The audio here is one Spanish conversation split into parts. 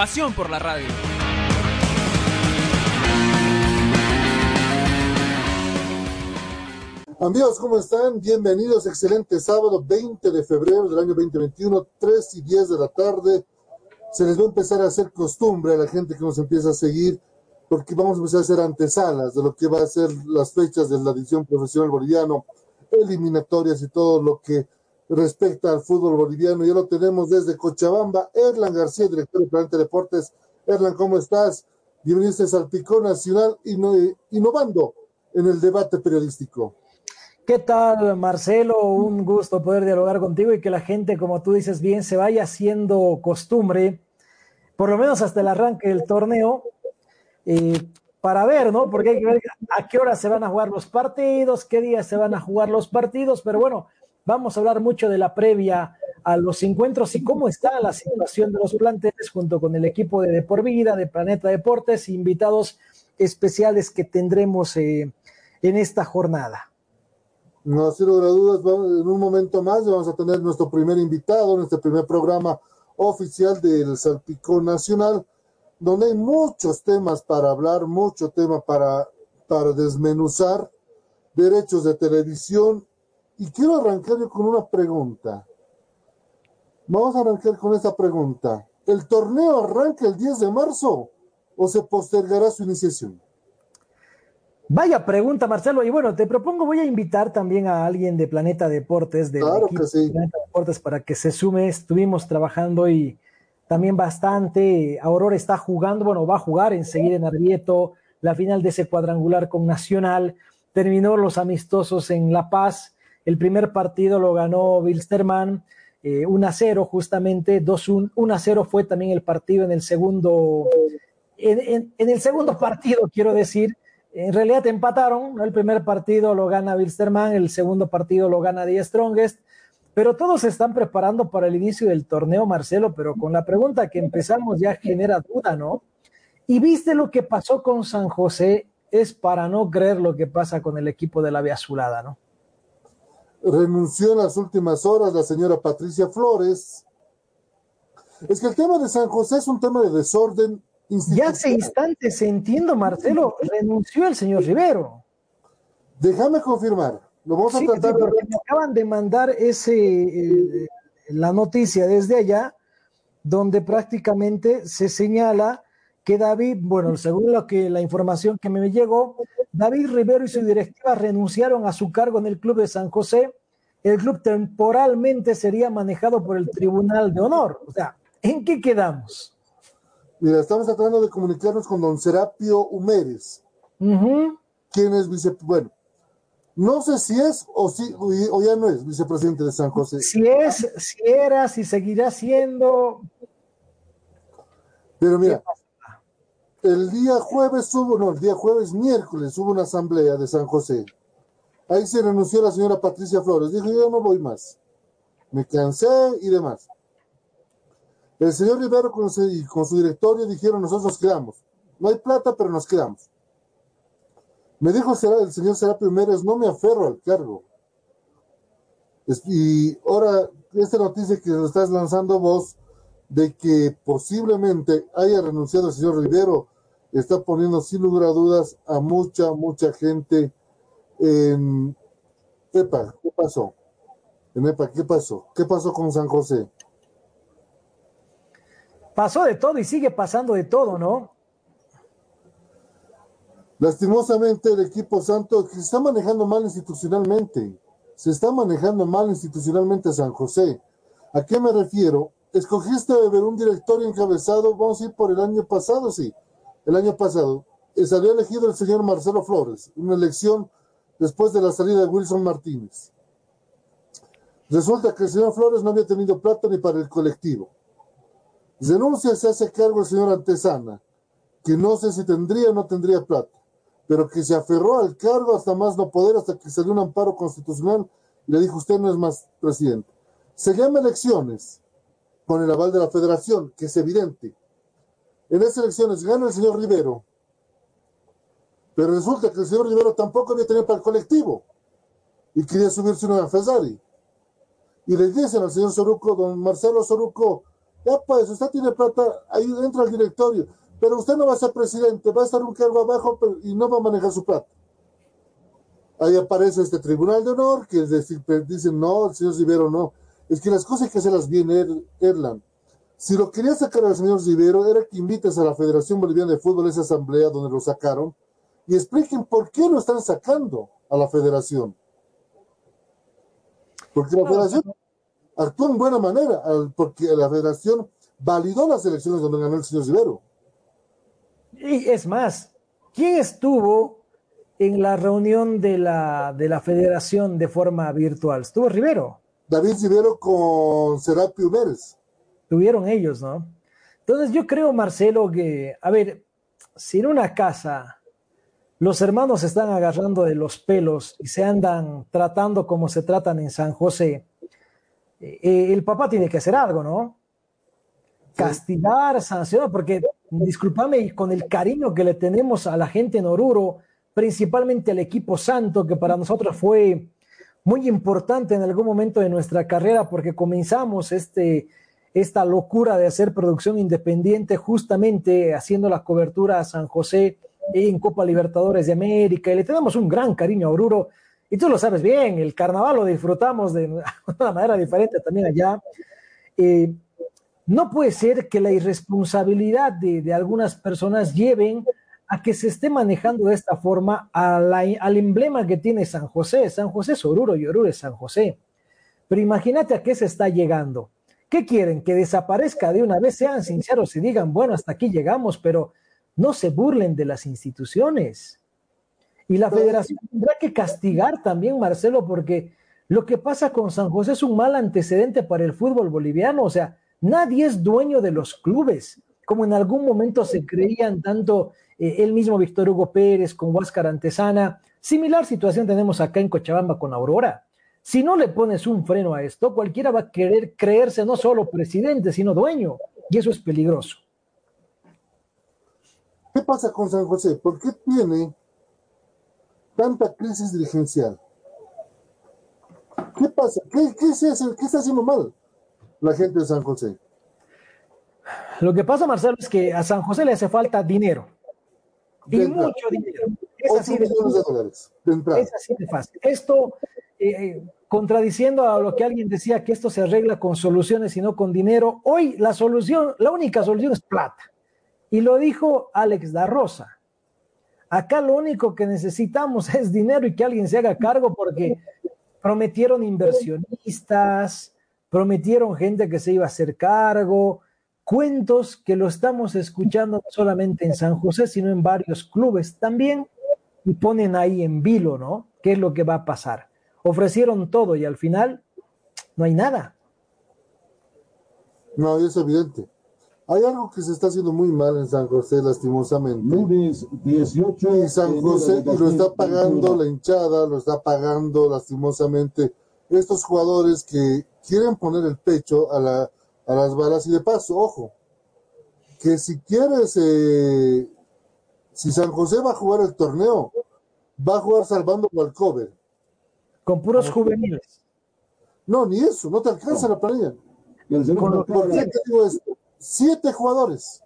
Pasión por la radio. Amigos, ¿cómo están? Bienvenidos. Excelente sábado 20 de febrero del año 2021, 3 y 10 de la tarde. Se les va a empezar a hacer costumbre a la gente que nos empieza a seguir, porque vamos a empezar a hacer antesalas de lo que va a ser las fechas de la edición profesional boliviano, eliminatorias y todo lo que respecta al fútbol boliviano. Ya lo tenemos desde Cochabamba. Erlan García, director de Planeta Deportes. Erlan, ¿cómo estás? Bienvenidos al Picón Nacional, innovando en el debate periodístico. ¿Qué tal, Marcelo? Un gusto poder dialogar contigo y que la gente, como tú dices bien, se vaya haciendo costumbre, por lo menos hasta el arranque del torneo, eh, para ver, ¿no? Porque hay que ver a qué hora se van a jugar los partidos, qué días se van a jugar los partidos, pero bueno, vamos a hablar mucho de la previa a los encuentros y cómo está la situación de los planteles junto con el equipo de Depor Vida, de Planeta Deportes, invitados especiales que tendremos eh, en esta jornada. No, sin lugar a dudas, en un momento más vamos a tener nuestro primer invitado, nuestro primer programa oficial del Salpicón Nacional, donde hay muchos temas para hablar, mucho tema para, para desmenuzar, derechos de televisión. Y quiero arrancar yo con una pregunta. Vamos a arrancar con esta pregunta. ¿El torneo arranca el 10 de marzo o se postergará su iniciación? Vaya pregunta, Marcelo. Y bueno, te propongo, voy a invitar también a alguien de Planeta Deportes, de claro que sí. Planeta Deportes, para que se sume. Estuvimos trabajando y también bastante. Aurora está jugando, bueno, va a jugar enseguida en Arbieto, la final de ese cuadrangular con Nacional. Terminó los amistosos en La Paz. El primer partido lo ganó Wilstermann, eh, 1 a 0, justamente. 2-1. 1 a 0 fue también el partido en el segundo. En, el segundo partido, quiero decir en realidad empataron, ¿no? el primer partido lo gana Wilstermann, el segundo partido lo gana The Strongest, pero todos se están preparando para el inicio del torneo, Marcelo, pero con la pregunta que empezamos ya genera duda, ¿no? Y viste lo que pasó con San José, es para no creer lo que pasa con el equipo de la Vía Azulada, ¿no? Renunció en las últimas horas la señora Patricia Flores. Es que el tema de San José es un tema de desorden ya hace instantes, entiendo, Marcelo, renunció el señor Rivero. Déjame confirmar. Lo vamos sí, a tratar sí, porque me acaban de mandar ese, eh, la noticia desde allá, donde prácticamente se señala que David, bueno, según lo que la información que me llegó, David Rivero y su directiva renunciaron a su cargo en el club de San José. El club temporalmente sería manejado por el Tribunal de Honor. O sea, ¿en qué quedamos? Mira, estamos tratando de comunicarnos con don Serapio Humérez, Uh -huh. quien es vice, bueno, no sé si es o, si, o ya no es vicepresidente de San José. Si es, si era, si seguirá siendo. Pero mira, el día jueves hubo, no, el día jueves, miércoles hubo una asamblea de San José. Ahí se renunció la señora Patricia Flores. Dijo, yo no voy más. Me cansé y demás. El señor Rivero con su, con su directorio dijeron, nosotros nos quedamos. No hay plata, pero nos quedamos. Me dijo el señor Serapio Mérez, no me aferro al cargo. Y ahora, esta noticia que estás lanzando vos, de que posiblemente haya renunciado el señor Rivero, está poniendo sin lugar a dudas a mucha, mucha gente en EPA. ¿Qué pasó? En EPA, ¿qué pasó? ¿Qué pasó con San José? pasó de todo y sigue pasando de todo, ¿no? Lastimosamente el equipo santo se está manejando mal institucionalmente, se está manejando mal institucionalmente San José. ¿A qué me refiero? Escogiste ver un directorio encabezado, vamos a ir por el año pasado, sí, el año pasado. Se había elegido el señor Marcelo Flores, una elección después de la salida de Wilson Martínez. Resulta que el señor Flores no había tenido plata ni para el colectivo Denuncia se hace cargo el señor Antesana, que no sé si tendría o no tendría plata, pero que se aferró al cargo hasta más no poder, hasta que salió un amparo constitucional y le dijo, usted no es más presidente. Se llama elecciones con el aval de la federación, que es evidente. En esas elecciones gana el señor Rivero, pero resulta que el señor Rivero tampoco había tenido para el colectivo y quería subirse una Fesari. Y le dicen al señor Soruco, don Marcelo Soruco, ya pues, usted tiene plata, ahí entra al directorio, pero usted no va a ser presidente, va a estar un cargo abajo y no va a manejar su plata. Ahí aparece este tribunal de honor que dicen, no, el señor Rivero no. Es que las cosas hay que hacerlas bien, er-, Erlan. Si lo quería sacar al señor Rivero, era que invites a la Federación Boliviana de Fútbol a esa asamblea donde lo sacaron y expliquen por qué lo están sacando a la federación. Porque la federación actuó en buena manera, porque la federación validó las elecciones donde ganó el señor Rivero. Y es más, ¿quién estuvo en la reunión de la, de la federación de forma virtual? ¿Estuvo Rivero? David Rivero con Serapio Pérez. Tuvieron ellos, ¿no? Entonces yo creo, Marcelo, que, a ver, si en una casa los hermanos se están agarrando de los pelos y se andan tratando como se tratan en San José, eh, el papá tiene que hacer algo, ¿no? Castigar, sancionar, porque discúlpame, con el cariño que le tenemos a la gente en Oruro, principalmente al equipo santo, que para nosotros fue muy importante en algún momento de nuestra carrera, porque comenzamos este, esta locura de hacer producción independiente, justamente haciendo la cobertura a San José en Copa Libertadores de América, y le tenemos un gran cariño a Oruro, y tú lo sabes bien, el carnaval lo disfrutamos de una manera diferente también allá. Eh, no puede ser que la irresponsabilidad de, algunas personas lleven a que se esté manejando de esta forma al emblema que tiene San José. San José es Oruro y Oruro es San José. Pero imagínate a qué se está llegando. ¿Qué quieren? Que desaparezca de una vez, sean sinceros y digan, bueno, hasta aquí llegamos, pero no se burlen de las instituciones. Y la federación tendrá que castigar también, Marcelo, porque lo que pasa con San José es un mal antecedente para el fútbol boliviano. O sea, nadie es dueño de los clubes, como en algún momento se creían tanto eh, el mismo Víctor Hugo Pérez con Huáscar Antesana. Similar situación tenemos acá en Cochabamba con Aurora. Si no le pones un freno a esto, cualquiera va a querer creerse no solo presidente, sino dueño. Y eso es peligroso. ¿Qué pasa con San José? ¿Por qué tiene tanta crisis dirigencial? ¿Qué pasa? ¿Qué, qué, ¿Qué está haciendo mal la gente de San José? Lo que pasa, Marcelo, es que a San José le hace falta dinero. Y mucho dinero. Es así, de, dólares, es así de fácil. Esto, eh, eh, contradiciendo a lo que alguien decía, que esto se arregla con soluciones y no con dinero, hoy la solución, la única solución es plata. Y lo dijo Alex da Rosa. Acá lo único que necesitamos es dinero y que alguien se haga cargo porque prometieron inversionistas, prometieron gente que se iba a hacer cargo, cuentos que lo estamos escuchando no solamente en San José, sino en varios clubes también, y ponen ahí en vilo, ¿no? ¿Qué es lo que va a pasar? Ofrecieron todo y al final no hay nada. No, es evidente. Hay algo que se está haciendo muy mal en San José, lastimosamente. Lunes 18. Y San José lo está pagando la hinchada, lo está pagando lastimosamente estos jugadores que quieren poner el pecho a, la, a las balas. Y de paso, ojo, que si quieres, eh, si San José va a jugar el torneo, va a jugar salvando Walcover. Con puros juveniles. No, ni eso, no te alcanza la planilla. ¿Por qué te digo esto? siete jugadores.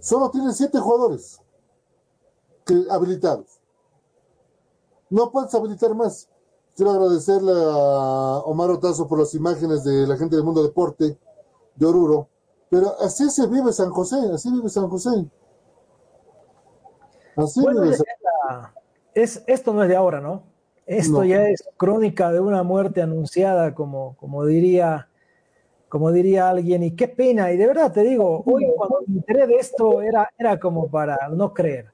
Solo tienen siete jugadores habilitados. No puedes habilitar más. Quiero agradecerle a Omar Otazo por las imágenes de la gente del mundo deporte de Oruro. Pero así se vive San José, así vive San José. Así vive es, esto no es de ahora, ¿no? Esto ya es crónica de una muerte anunciada, como, como diría como diría alguien, y qué pena, y de verdad te digo, hoy cuando me enteré de esto era, era como para no creer.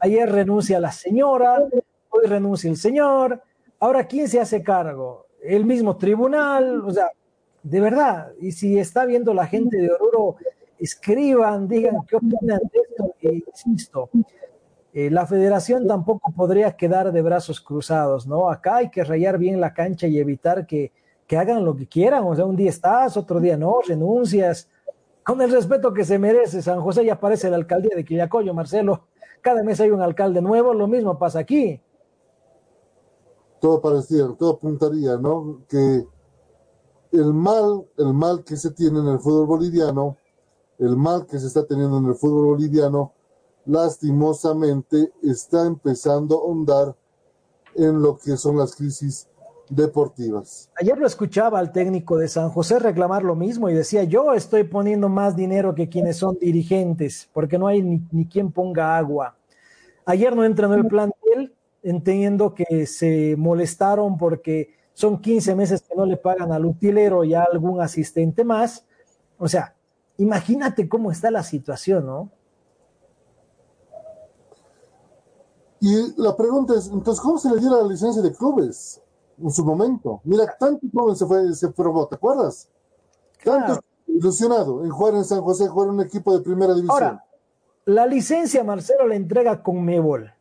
Ayer renuncia la señora, hoy renuncia el señor, ahora ¿quién se hace cargo? El mismo tribunal, o sea, de verdad, y si está viendo la gente de Oruro, escriban, digan qué opinan de esto, e insisto, eh, la federación tampoco podría quedar de brazos cruzados, ¿no? Acá hay que rayar bien la cancha y evitar que, que hagan lo que quieran, o sea, un día estás, otro día no, renuncias, con el respeto que se merece, San José ya aparece la alcaldía de Quillacoyo, Marcelo, cada mes hay un alcalde nuevo, lo mismo pasa aquí. Todo parecía, todo apuntaría, ¿no? Que el mal, el mal que se tiene en el fútbol boliviano, el mal que se está teniendo en el fútbol boliviano, lastimosamente está empezando a ahondar en lo que son las crisis deportivas. Ayer lo escuchaba al técnico de San José reclamar lo mismo y decía, yo estoy poniendo más dinero que quienes son dirigentes, porque no hay ni, quien ponga agua. Ayer no entró en el plantel, entendiendo que se molestaron porque son 15 meses que no le pagan al utilero y a algún asistente más. O sea, imagínate cómo está la situación, ¿no? Y la pregunta es, entonces, ¿cómo se le dio la licencia de clubes en su momento? Mira, tanto como se fue, se probó, ¿te acuerdas? Tanto ilusionado en jugar en San José, jugar en un equipo de primera división. Ahora, la licencia Marcelo la entrega con Mebol.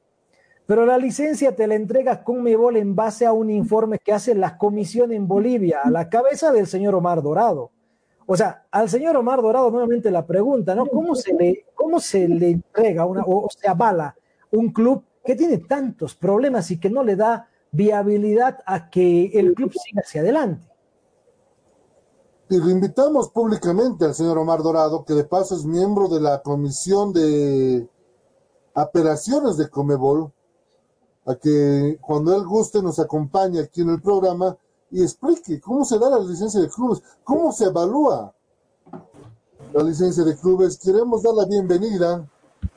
Pero la licencia te la entrega Conmebol en base a un informe que hace la comisión en Bolivia, a la cabeza del señor Omar Dorado. O sea, al señor Omar Dorado nuevamente la pregunta, ¿no? ¿Cómo se le, cómo se le entrega una, o se avala un club que tiene tantos problemas y que no le da viabilidad a que el club siga hacia adelante? Y lo invitamos públicamente al señor Omar Dorado, que de paso es miembro de la comisión de operaciones de Comebol, a que cuando él guste nos acompañe aquí en el programa y explique cómo se da la licencia de clubes, cómo se evalúa la licencia de clubes. Queremos dar la bienvenida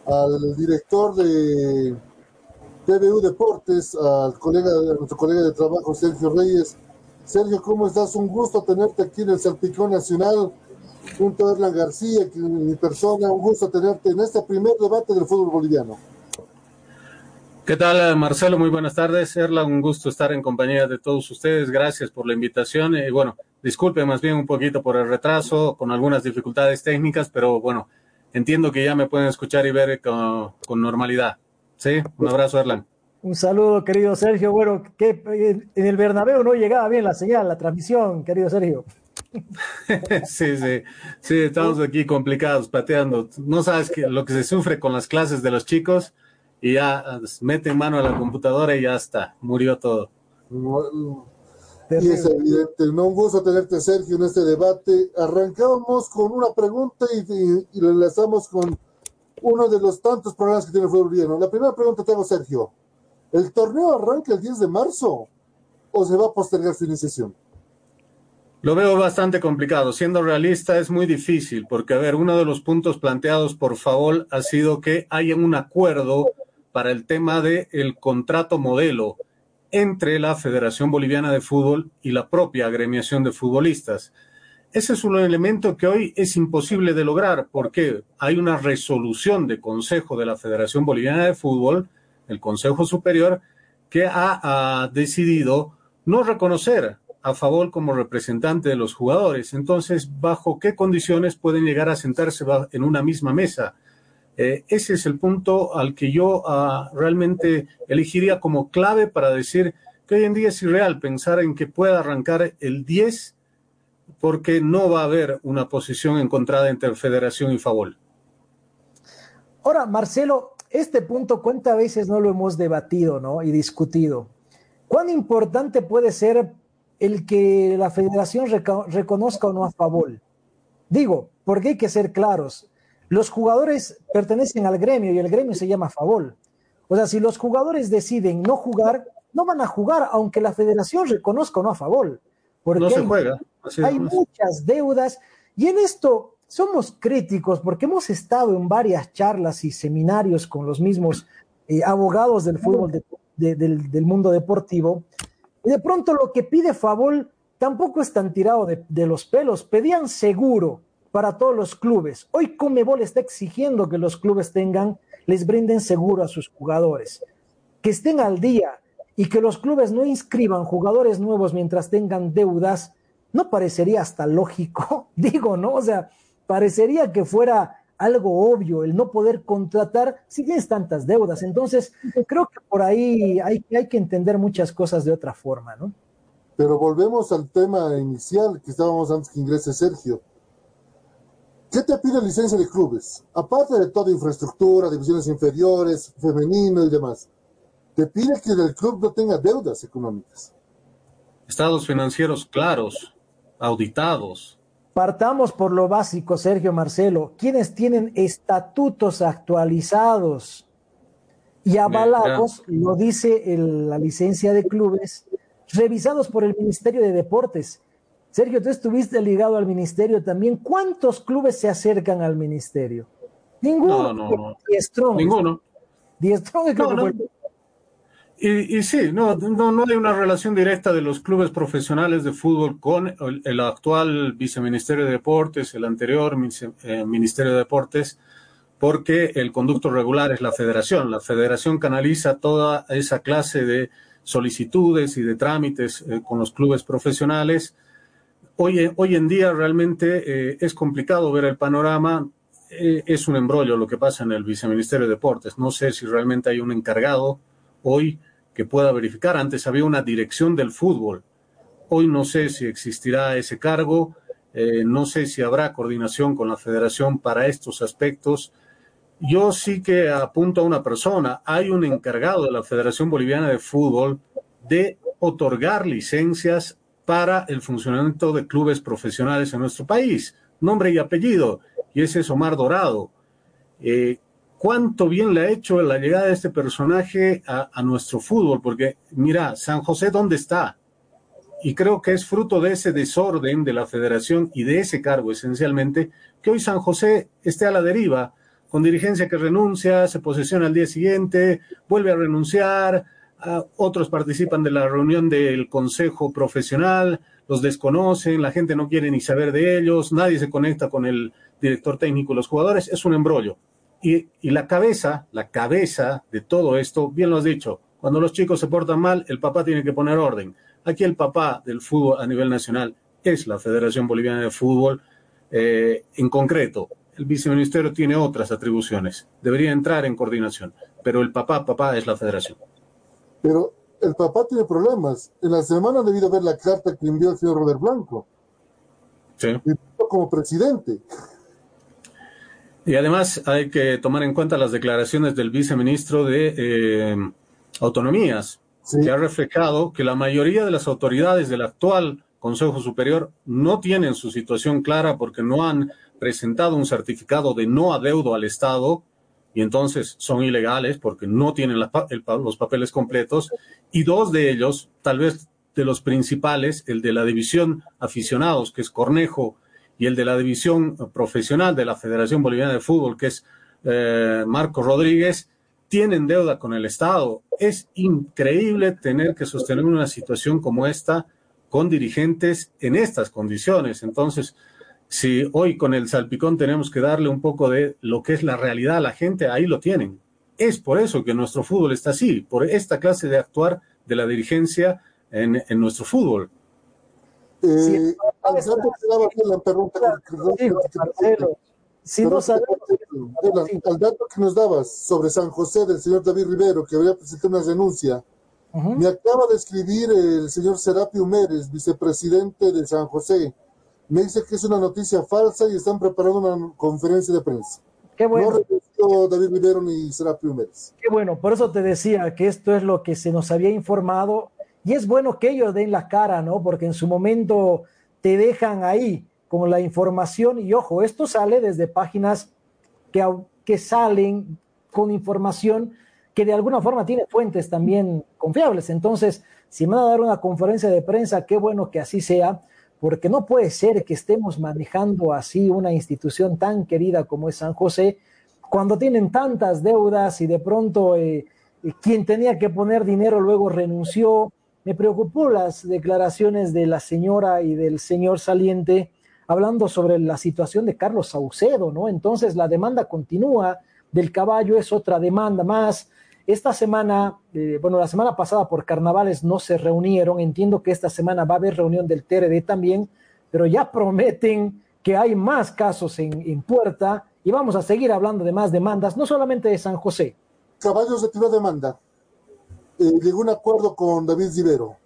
al director de TVU Deportes, al colega, a nuestro colega de trabajo Sergio Reyes. Sergio, ¿cómo estás? Un gusto tenerte aquí en el Salpicón Nacional, junto a Erlan García, mi persona. Un gusto tenerte en este primer debate del fútbol boliviano. ¿Qué tal, Marcelo? Muy buenas tardes. Erla, un gusto estar en compañía de todos ustedes. Gracias por la invitación. Y bueno, disculpe más bien un poquito por el retraso, con algunas dificultades técnicas, pero bueno, entiendo que ya me pueden escuchar y ver con, normalidad. Sí, un abrazo, Erlan. Un saludo, querido Sergio. Bueno, que en el Bernabéu no llegaba bien la señal, la transmisión, querido Sergio. sí, sí, sí, estamos aquí complicados, pateando. No sabes que lo que se sufre con las clases de los chicos y ya mete en mano a la computadora y ya está, murió todo. Y es evidente, no un gusto tenerte Sergio en este debate. Arrancábamos con una pregunta y, y, lo enlazamos con uno de los tantos problemas que tiene el fútbol La primera pregunta tengo Sergio. ¿El torneo arranca el 10 de marzo o se va a postergar su iniciación? Lo veo bastante complicado. Siendo realista es muy difícil porque, a ver, uno de los puntos planteados por favor ha sido que haya un acuerdo para el tema del el contrato modelo entre la Federación Boliviana de Fútbol y la propia agremiación de futbolistas. Ese es un elemento que hoy es imposible de lograr porque hay una resolución de Consejo de la Federación Boliviana de Fútbol, el Consejo Superior, que ha, decidido no reconocer a favor como representante de los jugadores. Entonces, ¿bajo qué condiciones pueden llegar a sentarse en una misma mesa? Eh, ese es el punto al que yo ah, realmente elegiría como clave para decir que hoy en día es irreal pensar en que pueda arrancar el 10 porque no va a haber una posición encontrada entre Federación y Favol. Ahora, Marcelo, este punto cuántas veces no lo hemos debatido ¿no? y discutido. ¿Cuán importante puede ser el que la federación reconozca o no a Favol? Digo, porque hay que ser claros. Los jugadores pertenecen al gremio y el gremio se llama Favol. O sea, si los jugadores deciden no jugar, no van a jugar aunque la federación reconozca o no a Favol. Porque no se juega. hay muchas deudas y en esto somos críticos porque hemos estado en varias charlas y seminarios con los mismos eh, abogados del fútbol del, del, mundo deportivo y de pronto lo que pide Favol tampoco es tan tirado de, de los pelos. Pedían seguro, para todos los clubes. Hoy Comebol está exigiendo que los clubes tengan, les brinden seguro a sus jugadores, que estén al día y que los clubes no inscriban jugadores nuevos mientras tengan deudas no parecería hasta lógico, digo, ¿no? O sea, parecería que fuera algo obvio el no poder contratar si tienes tantas deudas. Entonces, creo que por ahí hay, que entender muchas cosas de otra forma, ¿no? Pero volvemos al tema inicial que estábamos antes que ingrese Sergio. ¿Qué te pide licencia de clubes? Aparte de toda infraestructura, divisiones inferiores, femenino y demás, te pide que el club no tenga deudas económicas. Estados financieros claros, auditados. Partamos por lo básico, Sergio Marcelo. ¿Quiénes tienen estatutos actualizados y avalados, lo dice la licencia de clubes, revisados por el Ministerio de Deportes? Sergio, tú estuviste ligado al ministerio también. ¿Cuántos clubes se acercan al ministerio? Ninguno. No, no, no. Ninguno. Diestrón creo no, que y, y, sí, no, no, no hay una relación directa de los clubes profesionales de fútbol con el, actual viceministerio de Deportes, el anterior eh, Ministerio de Deportes, porque el conducto regular es la federación. La federación canaliza toda esa clase de solicitudes y de trámites eh, con los clubes profesionales. Hoy, hoy en día realmente eh, es complicado ver el panorama. es un embrollo lo que pasa en el viceministerio de Deportes. No sé si realmente hay un encargado hoy que pueda verificar. Antes había una dirección del fútbol. Hoy no sé si existirá ese cargo, eh, no sé si habrá coordinación con la federación para estos aspectos. Yo sí que apunto a una persona. Hay un encargado de la Federación Boliviana de Fútbol de otorgar licencias para el funcionamiento de clubes profesionales en nuestro país. Nombre y apellido. Y ese es Omar Dorado. Eh, cuánto bien le ha hecho la llegada de este personaje a, nuestro fútbol, porque mira, San José, ¿dónde está? Y creo que es fruto de ese desorden de la federación y de ese cargo esencialmente, que hoy San José esté a la deriva, con dirigencia que renuncia, se posesiona al día siguiente, vuelve a renunciar, otros participan de la reunión del consejo profesional, los desconocen, la gente no quiere ni saber de ellos, nadie se conecta con el director técnico, los jugadores, es un embrollo. Y, la cabeza, la cabeza de todo esto, bien lo has dicho, cuando los chicos se portan mal, el papá tiene que poner orden. Aquí el papá del fútbol a nivel nacional es la Federación Boliviana de Fútbol. Eh, en concreto, el viceministerio tiene otras atribuciones, debería entrar en coordinación, pero el papá, papá es la federación. Pero el papá tiene problemas. En la semana debido ver la carta que envió el señor Robert Blanco. Sí. como presidente. Y además hay que tomar en cuenta las declaraciones del viceministro de eh, Autonomías, que ha reflejado que la mayoría de las autoridades del actual Consejo Superior no tienen su situación clara porque no han presentado un certificado de no adeudo al Estado y entonces son ilegales porque no tienen los papeles completos. Y dos de ellos, tal vez de los principales, el de la división aficionados, que es Cornejo y el de la división profesional de la Federación Boliviana de Fútbol, que es eh, Marco Rodríguez, tienen deuda con el Estado. Es increíble tener que sostener una situación como esta con dirigentes en estas condiciones. Entonces, si hoy con el salpicón tenemos que darle un poco de lo que es la realidad a la gente, ahí lo tienen. Es por eso que nuestro fútbol está así, por esta clase de actuar de la dirigencia en, en nuestro fútbol. Eh, al dato que daba la pregunta al dato que nos dabas sobre San José del señor David Rivero, que había presentado una renuncia, me acaba de escribir el señor Serapio Mérez, vicepresidente de San José. Me dice que es una noticia falsa y están preparando una conferencia de prensa. Qué bueno. No David Rivero ni Serapio Mérez. Qué bueno, por eso te decía que esto es lo que se nos había informado y es bueno que ellos den la cara, ¿no? Porque en su momento te dejan ahí con la información y ojo, esto sale desde páginas que, que salen con información que de alguna forma tiene fuentes también confiables. Entonces, si me van a dar una conferencia de prensa, qué bueno que así sea, porque no puede ser que estemos manejando así una institución tan querida como es San José, cuando tienen tantas deudas y de pronto eh, quien tenía que poner dinero luego renunció, me preocupó las declaraciones de la señora y del señor saliente hablando sobre la situación de Carlos Saucedo, ¿no? Entonces la demanda continúa del caballo, es otra demanda más. esta semana, eh, bueno, la semana pasada por carnavales no se reunieron, entiendo que esta semana va a haber reunión del TRD también, pero ya prometen que hay más casos en, puerta y vamos a seguir hablando de más demandas, no solamente de San José. Caballos retiró demanda. Eh, llegó un acuerdo con David Rivero.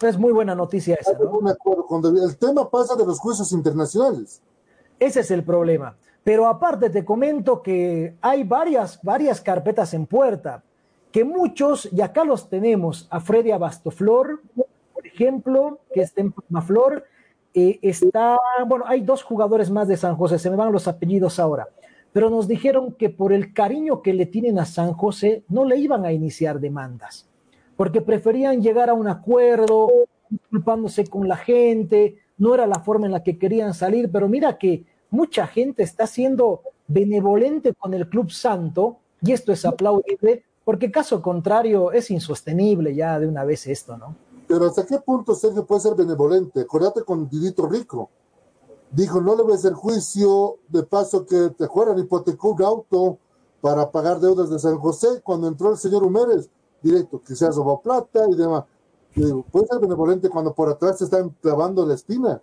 Es muy buena noticia esa, ¿no? Un acuerdo con David. El tema pasa de los juicios internacionales. Ese es el problema. Pero aparte te comento que hay varias, varias carpetas en puerta, que muchos, y acá los tenemos, a Freddy Abastoflor, por ejemplo, que está en Maflor, eh, está, bueno, hay dos jugadores más de San José, se me van los apellidos ahora, pero nos dijeron que por el cariño que le tienen a San José, no le iban a iniciar demandas, porque preferían llegar a un acuerdo, disculpándose con la gente, no era la forma en la que querían salir, pero mira que mucha gente está siendo benevolente con el Club Santo, y esto es aplaudible, porque caso contrario es insostenible ya de una vez esto, ¿no? Pero hasta qué punto Sergio puede ser benevolente? Acordate con Didito Rico. Dijo, no le a hacer juicio, de paso que te juegan, hipotecó un auto para pagar deudas de San José, cuando entró el señor Humérez, directo, que se ha robado plata y demás. Y digo, puede ser benevolente cuando por atrás se están clavando la espina.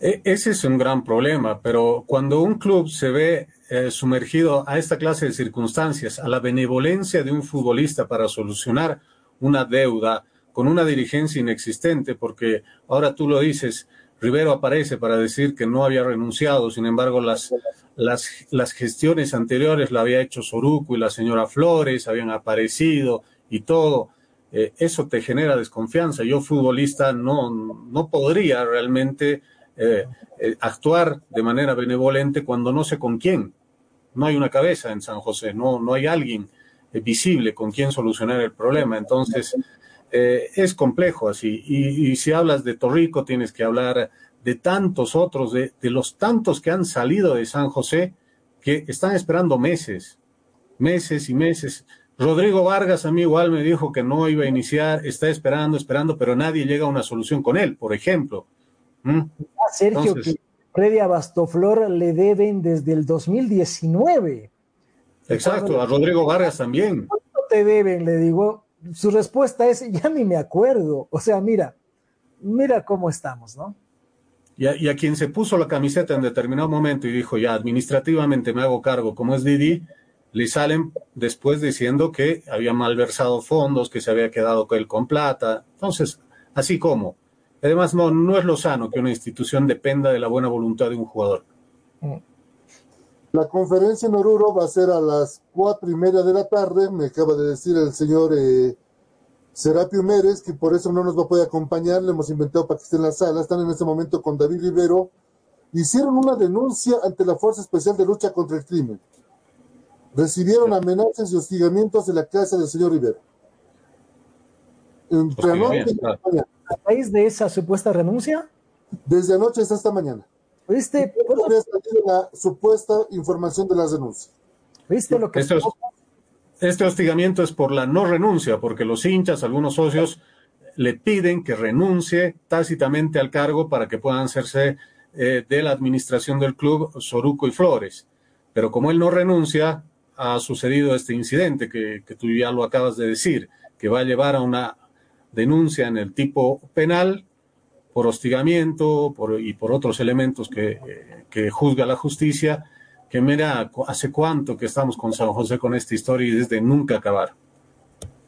E, ese es un gran problema, pero cuando un club se ve eh, sumergido a esta clase de circunstancias, a la benevolencia de un futbolista para solucionar una deuda con una dirigencia inexistente, porque ahora tú lo dices, Rivero aparece para decir que no había renunciado, sin embargo las, las, las gestiones anteriores la había hecho Soruco y la señora Flores, habían aparecido y todo. Eh, eso te genera desconfianza. Yo futbolista no, no podría realmente eh, eh, actuar de manera benevolente cuando no sé con quién. No hay una cabeza en San José, no, no hay alguien visible con quien solucionar el problema. Entonces, eh, es complejo así. Y, y, si hablas de Torrico, tienes que hablar de tantos otros, de, de los tantos que han salido de San José que están esperando meses, meses y meses. Rodrigo Vargas a mí igual me dijo que no iba a iniciar, está esperando, esperando, pero nadie llega a una solución con él, por ejemplo. ¿Mm? Sergio, Entonces, que Freddy Abastoflor le deben desde el 2019. Exacto, a Rodrigo Vargas también. ¿Cuánto te deben? Le digo. Su respuesta es, ya ni me acuerdo. O sea, mira, mira cómo estamos, ¿no? Y a, y a, quien se puso la camiseta en determinado momento y dijo, ya administrativamente me hago cargo, como es Didi, le salen después diciendo que había malversado fondos, que se había quedado él con plata. Entonces, así como. Además, no, no es lo sano que una institución dependa de la buena voluntad de un jugador. La conferencia en Oruro va a ser a las cuatro y media de la tarde. Me acaba de decir el señor eh, Serapio Mérez que por eso no nos va a poder acompañar. Le hemos inventado para que esté en la sala. Están en este momento con David Rivero. Hicieron una denuncia ante la Fuerza Especial de Lucha contra el Crimen. Recibieron amenazas y hostigamientos de la casa del señor Rivero. Entre anoche y mañana. ¿A raíz de esa supuesta renuncia? Desde anoche hasta esta mañana. ¿Viste? la supuesta información de las denuncias. ¿Viste lo que este, este hostigamiento es por la no renuncia, porque los hinchas, algunos socios, le piden que renuncie tácitamente al cargo para que puedan hacerse eh, de la administración del club Soruco y Flores. Pero como él no renuncia, ha sucedido este incidente que, que tú ya lo acabas de decir, que va a llevar a una denuncia en el tipo penal por hostigamiento por, y por otros elementos que, que, juzga la justicia, que mira, hace cuánto que estamos con San José con esta historia y desde nunca acabar.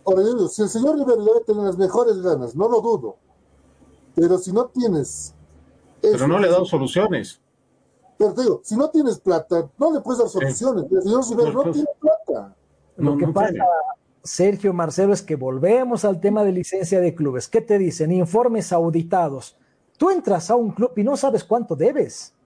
Ahora, si el señor Rivero debe tener las mejores ganas, no lo dudo, pero si no tienes... Pero no le dan soluciones. Pero te digo, si no tienes plata, no le puedes dar soluciones. El señor Rivero no, tiene plata. Lo que pasa, tiene. Sergio Marcelo, es que volvemos al tema de licencia de clubes. ¿Qué te dicen? Informes auditados. Tú entras a un club y no sabes cuánto debes.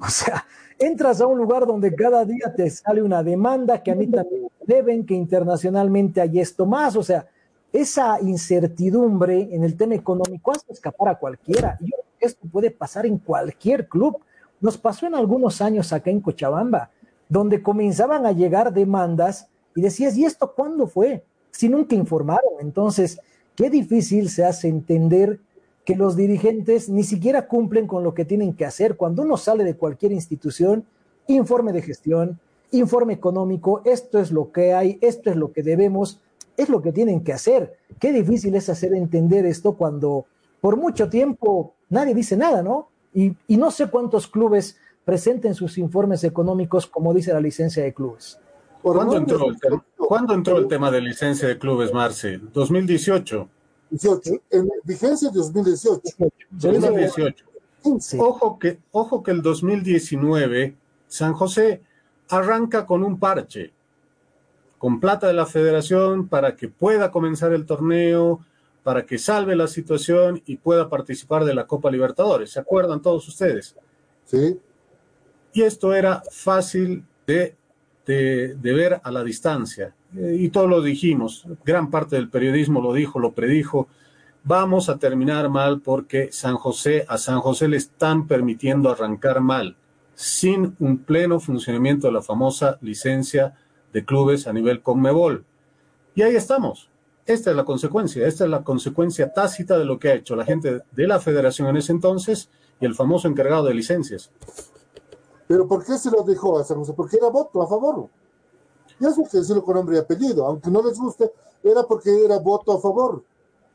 O sea, entras a un lugar donde cada día te sale una demanda que a mí también deben, que internacionalmente hay esto más. O sea, esa incertidumbre en el tema económico hace escapar a cualquiera. Yo, esto puede pasar en cualquier club. Nos pasó en algunos años acá en Cochabamba, donde comenzaban a llegar demandas y decías, ¿y esto cuándo fue? Si nunca informaron. Entonces, qué difícil se hace entender que los dirigentes ni siquiera cumplen con lo que tienen que hacer. Cuando uno sale de cualquier institución, informe de gestión, informe económico, esto es lo que hay, esto es lo que debemos, es lo que tienen que hacer. Qué difícil es hacer entender esto cuando por mucho tiempo nadie dice nada, ¿no? Y, y no sé cuántos clubes presenten sus informes económicos como dice la licencia de clubes. ¿Cuándo entró, el tema, ¿Cuándo entró el tema de licencia de clubes, Marce? 2018. 18, en vigencia 2018. 2018. Ojo que, ojo que el 2019 San José arranca con un parche, con plata de la federación para que pueda comenzar el torneo, para que salve la situación y pueda participar de la Copa Libertadores. ¿Se acuerdan todos ustedes? Sí. Y esto era fácil de, de, de ver a la distancia. Y todo lo dijimos, gran parte del periodismo lo dijo, lo predijo. Vamos a terminar mal porque San José, a San José le están permitiendo arrancar mal, sin un pleno funcionamiento de la famosa licencia de clubes a nivel Conmebol. Y ahí estamos. Esta es la consecuencia, esta es la consecuencia tácita de lo que ha hecho la gente de la federación en ese entonces y el famoso encargado de licencias. Pero ¿por qué se lo dejó a San José? Porque era voto a favor. Y eso que decirlo con nombre y apellido. Aunque no les guste, era porque era voto a favor.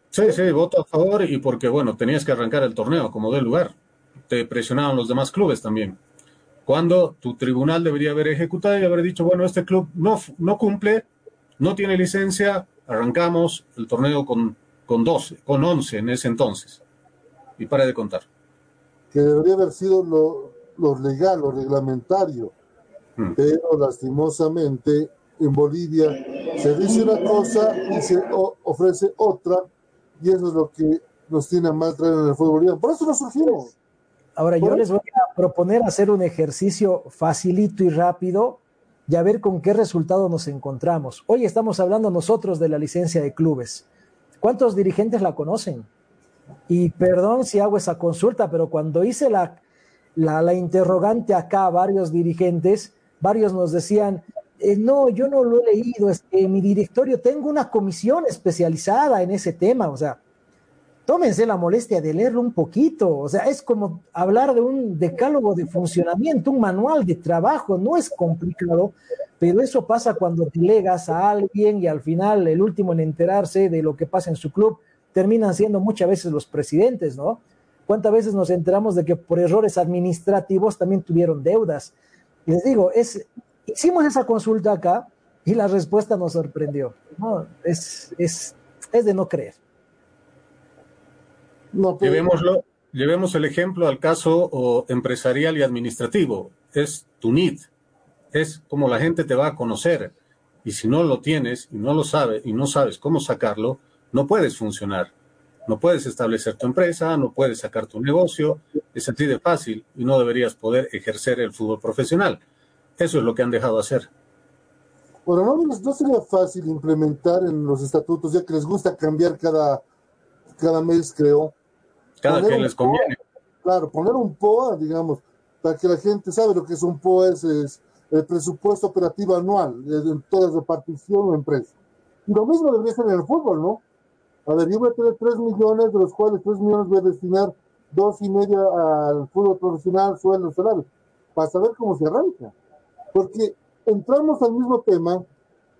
Sí, sí, voto a favor y porque, bueno, tenías que arrancar el torneo como del lugar. Te presionaban los demás clubes también. Cuando tu tribunal debería haber ejecutado y haber dicho, bueno, este club no, no cumple, no tiene licencia, arrancamos el torneo con, con 12, con 11 en ese entonces. Y para de contar. Que debería haber sido lo, lo legal, lo reglamentario. Hmm. Pero lastimosamente en Bolivia se dice una cosa y se ofrece otra, y eso es lo que nos tiene a mal traer en el fútbol boliviano. Por eso nos surgimos. Ahora, yo les voy a proponer hacer un ejercicio facilito y rápido y a ver con qué resultado nos encontramos. Hoy estamos hablando nosotros de la licencia de clubes. ¿Cuántos dirigentes la conocen? Y perdón si hago esa consulta, pero cuando hice la, la, la interrogante acá a varios dirigentes, varios nos decían, eh, no, yo no lo he leído, es que mi directorio, tengo una comisión especializada en ese tema, o sea, tómense la molestia de leerlo un poquito, o sea, es como hablar de un decálogo de funcionamiento, un manual de trabajo, no es complicado, pero eso pasa cuando delegas a alguien y al final el último en enterarse de lo que pasa en su club terminan siendo muchas veces los presidentes, ¿no? ¿Cuántas veces nos enteramos de que por errores administrativos también tuvieron deudas? Y les digo, es, hicimos esa consulta acá y la respuesta nos sorprendió. ¿no? Es, es, es de no creer. No, llevémoslo, llevemos el ejemplo al caso o, empresarial y administrativo. Es tu NID, es como la gente te va a conocer. Y si no lo tienes y no lo sabes y no sabes cómo sacarlo, no puedes funcionar. No puedes establecer tu empresa, no puedes sacar tu negocio. Es así de fácil y no deberías poder ejercer el fútbol profesional. Eso es lo que han dejado hacer. Bueno, no, no sería fácil implementar en los estatutos, ya que les gusta cambiar cada, cada mes, creo. Cada poner que les conviene. POA, claro, poner un POA, digamos, para que la gente sabe lo que es un POA, es, es el presupuesto operativo anual en toda repartición o empresa. Y lo mismo debería ser en el fútbol, ¿no? A ver, yo voy a tener 3 millones, de los cuales 3 millones voy a destinar dos y media al fútbol profesional, sueldo, salario, para saber cómo se arranca. Porque entramos al mismo tema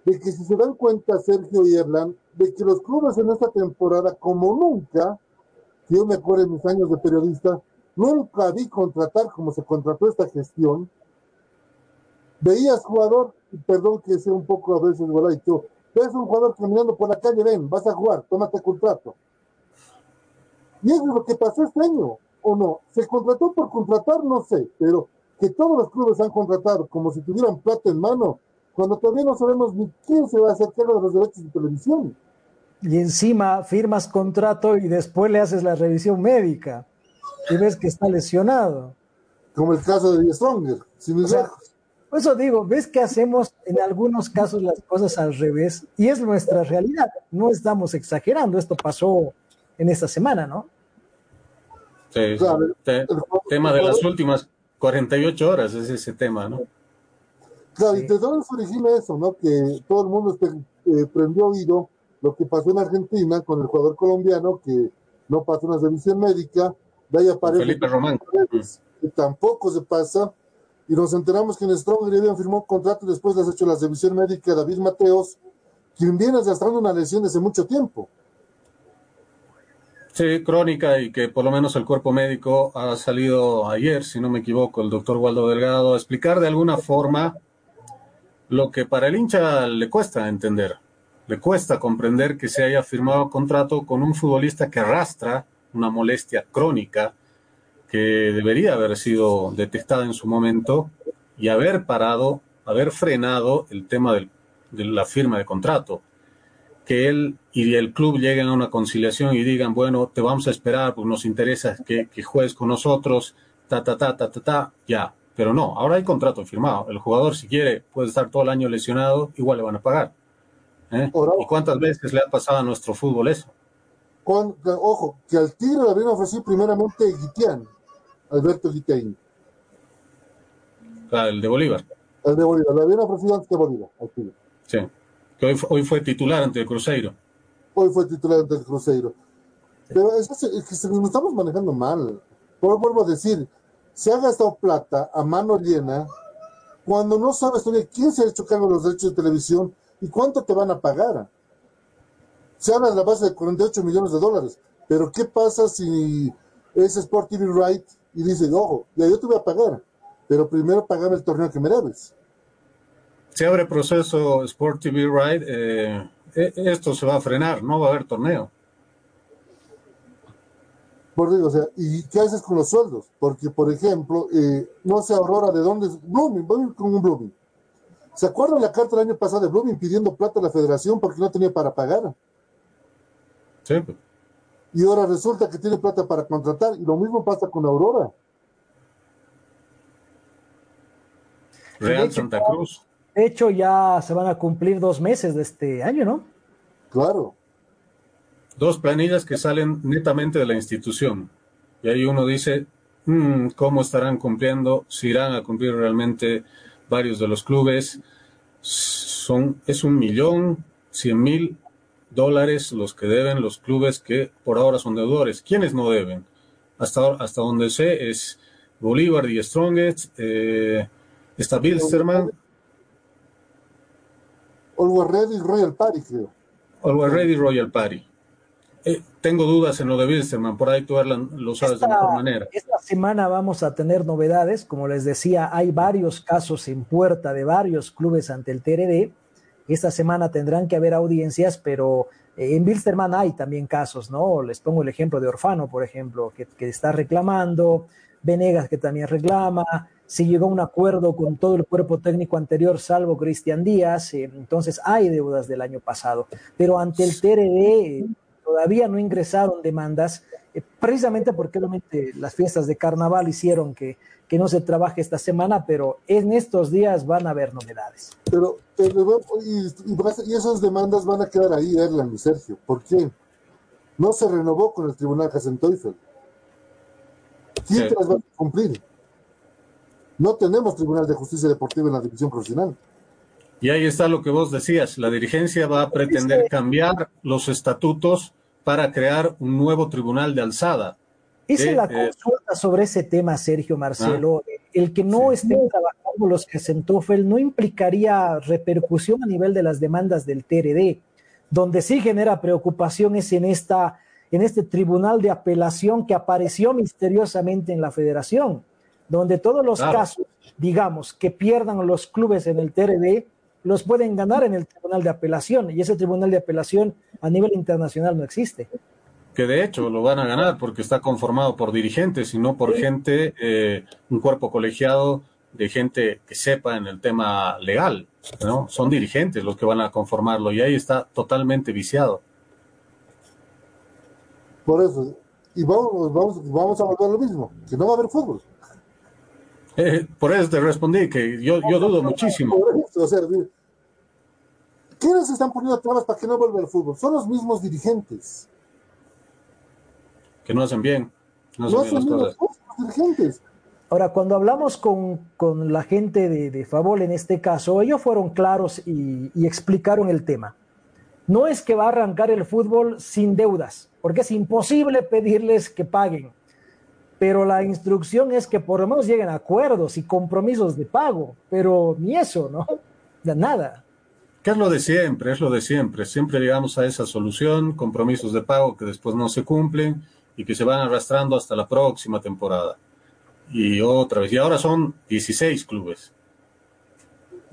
de que si se dan cuenta Sergio y Erlan, de que los clubes en esta temporada, como nunca, que yo me acuerdo en mis años de periodista, nunca vi contratar como se contrató esta gestión. Veías jugador, perdón que sea un poco a veces volado, ves un jugador caminando por la calle, ven, vas a jugar, tómate contrato. Y eso es lo que pasó este año, ¿o no? ¿Se contrató por contratar? No sé, pero que todos los clubes han contratado como si tuvieran plata en mano, cuando todavía no sabemos ni quién se va a hacer cargo de los derechos de televisión. Y encima firmas contrato y después le haces la revisión médica y ves que está lesionado. Como el caso de Stronger, sin o sea, por eso digo, ves que hacemos en algunos casos las cosas al revés y es nuestra realidad. No estamos exagerando, esto pasó en esta semana, ¿no? Sí, claro, te, el, tema de las últimas 48 horas es ese tema, ¿no? Claro, sí. y de dónde se origina eso, ¿no? Que todo el mundo eh, prendió oído lo que pasó en Argentina con el jugador colombiano que no pasó una revisión médica, de ahí aparece Felipe Román. Que tampoco se pasa, y nos enteramos que en Strong habían firmado un contrato después les ha hecho la revisión médica David Mateos, quien viene arrastrando una lesión desde mucho tiempo. Sí, crónica y que por lo menos el cuerpo médico ha salido ayer, si no me equivoco, el doctor Waldo Delgado, a explicar de alguna forma lo que para el hincha le cuesta entender. Le cuesta comprender que se haya firmado contrato con un futbolista que arrastra una molestia crónica que debería haber sido detectada en su momento y haber parado, haber frenado el tema del, de la firma de contrato. Que él y el club lleguen a una conciliación y digan, bueno, te vamos a esperar, pues nos interesa que, que juegues con nosotros, ta, ta, ta, ta, ta, ta, ya. Pero no, ahora hay contrato firmado. El jugador, si quiere, puede estar todo el año lesionado, igual le van a pagar. ¿Eh? ¿Y cuántas veces le ha pasado a nuestro fútbol eso? Con, ojo, que al Tigre le habían ofrecido primeramente Guitián, Alberto Guitein. el de Bolívar. El de Bolívar, le habían ofrecido antes de Bolívar, al. Sí, que hoy, hoy fue titular ante el Cruzeiro. Hoy fue titular ante el Cruzeiro. Pero es que, es que nos estamos manejando mal. Pero vuelvo a decir, se ha gastado plata a mano llena cuando no sabes todavía quién se ha hecho cargo de los derechos de televisión y cuánto te van a pagar. Se habla de la base de 48 millones de dólares, pero ¿qué pasa si es Sport TV Right y dice, ojo, ya yo te voy a pagar, pero primero pagame el torneo que me debes? Se abre proceso Sport TV Right, eh, esto se va a frenar, no va a haber torneo. Por digo, o sea, ¿y qué haces con los sueldos? Porque, por ejemplo, eh, no sé, Aurora, ¿de dónde es? Blooming, voy con un Blooming. ¿Se acuerdan la carta el año pasado de Blooming pidiendo plata a la federación porque no tenía para pagar? Sí. Y ahora resulta que tiene plata para contratar, y lo mismo pasa con Aurora. Real Santa Cruz. De hecho, ya se van a cumplir dos meses de este año, ¿no? Claro. Dos planillas que salen netamente de la institución. Y ahí uno dice, mmm, ¿cómo estarán cumpliendo? Si irán a cumplir realmente varios de los clubes. Son, es un millón, cien mil dólares los que deben los clubes que por ahora son deudores. ¿Quiénes no deben? Hasta, hasta donde sé es Bolívar y Strongest, eh, está Bilsterman. Always Ready Royal Party, creo. Always Ready Royal Party. Eh, tengo dudas en lo de Bilsterman, por ahí tú Erlan, lo sabes esta, de mejor manera. Esta semana vamos a tener novedades, como les decía, hay varios casos en puerta de varios clubes ante el TRD. Esta semana tendrán que haber audiencias, pero eh, en Bilsterman hay también casos, ¿no? Les pongo el ejemplo de Orfano, por ejemplo, que, está reclamando, Venegas que también reclama, se llegó a un acuerdo con todo el cuerpo técnico anterior, salvo Cristian Díaz, eh, entonces hay deudas del año pasado, pero ante el TRD todavía no ingresaron demandas, eh, precisamente porque obviamente las fiestas de carnaval hicieron que, que, no se trabaje esta semana, pero en estos días van a haber novedades. Pero, pero y, y, esas demandas van a quedar ahí, Erlan y Sergio. ¿Por qué? No se renovó con el Tribunal Hasenteufel. ¿Quién sí. las va a cumplir? No tenemos Tribunal de Justicia Deportiva en la división profesional. Y ahí está lo que vos decías, la dirigencia va a pretender cambiar los estatutos para crear un nuevo tribunal de alzada. Hice la eh, consulta sobre ese tema, Sergio Marcelo. Ah, el que no sí. estén trabajando los que Sentofel no implicaría repercusión a nivel de las demandas del TRD. Donde sí genera preocupación es en, esta, en este tribunal de apelación que apareció misteriosamente en la federación, donde todos los claro. casos, digamos, que pierdan los clubes en el TRD, los pueden ganar en el tribunal de apelación y ese tribunal de apelación a nivel internacional no existe. Que de hecho lo van a ganar porque está conformado por dirigentes y no por sí. gente, eh, un cuerpo colegiado de gente que sepa en el tema legal, ¿no? Son dirigentes los que van a conformarlo y ahí está totalmente viciado. Por eso, y vamos, vamos, vamos a volver a lo mismo, que no va a haber fútbol. Eh, por eso te respondí que yo, yo dudo muchísimo. O sea, ¿quiénes están poniendo trabas para que no vuelva el fútbol? Son los mismos dirigentes. Que no hacen bien. No hacen, no bien, hacen bien las cosas. Los dirigentes. Ahora, cuando hablamos con, con la gente de, de, Favol en este caso, ellos fueron claros y, y explicaron el tema. No es que va a arrancar el fútbol sin deudas, porque es imposible pedirles que paguen pero la instrucción es que por lo menos lleguen a acuerdos y compromisos de pago, pero ni eso, ¿no? De nada. Que es lo de siempre, es lo de siempre. Siempre llegamos a esa solución, compromisos de pago que después no se cumplen y que se van arrastrando hasta la próxima temporada. Y otra vez, y ahora son 16 clubes.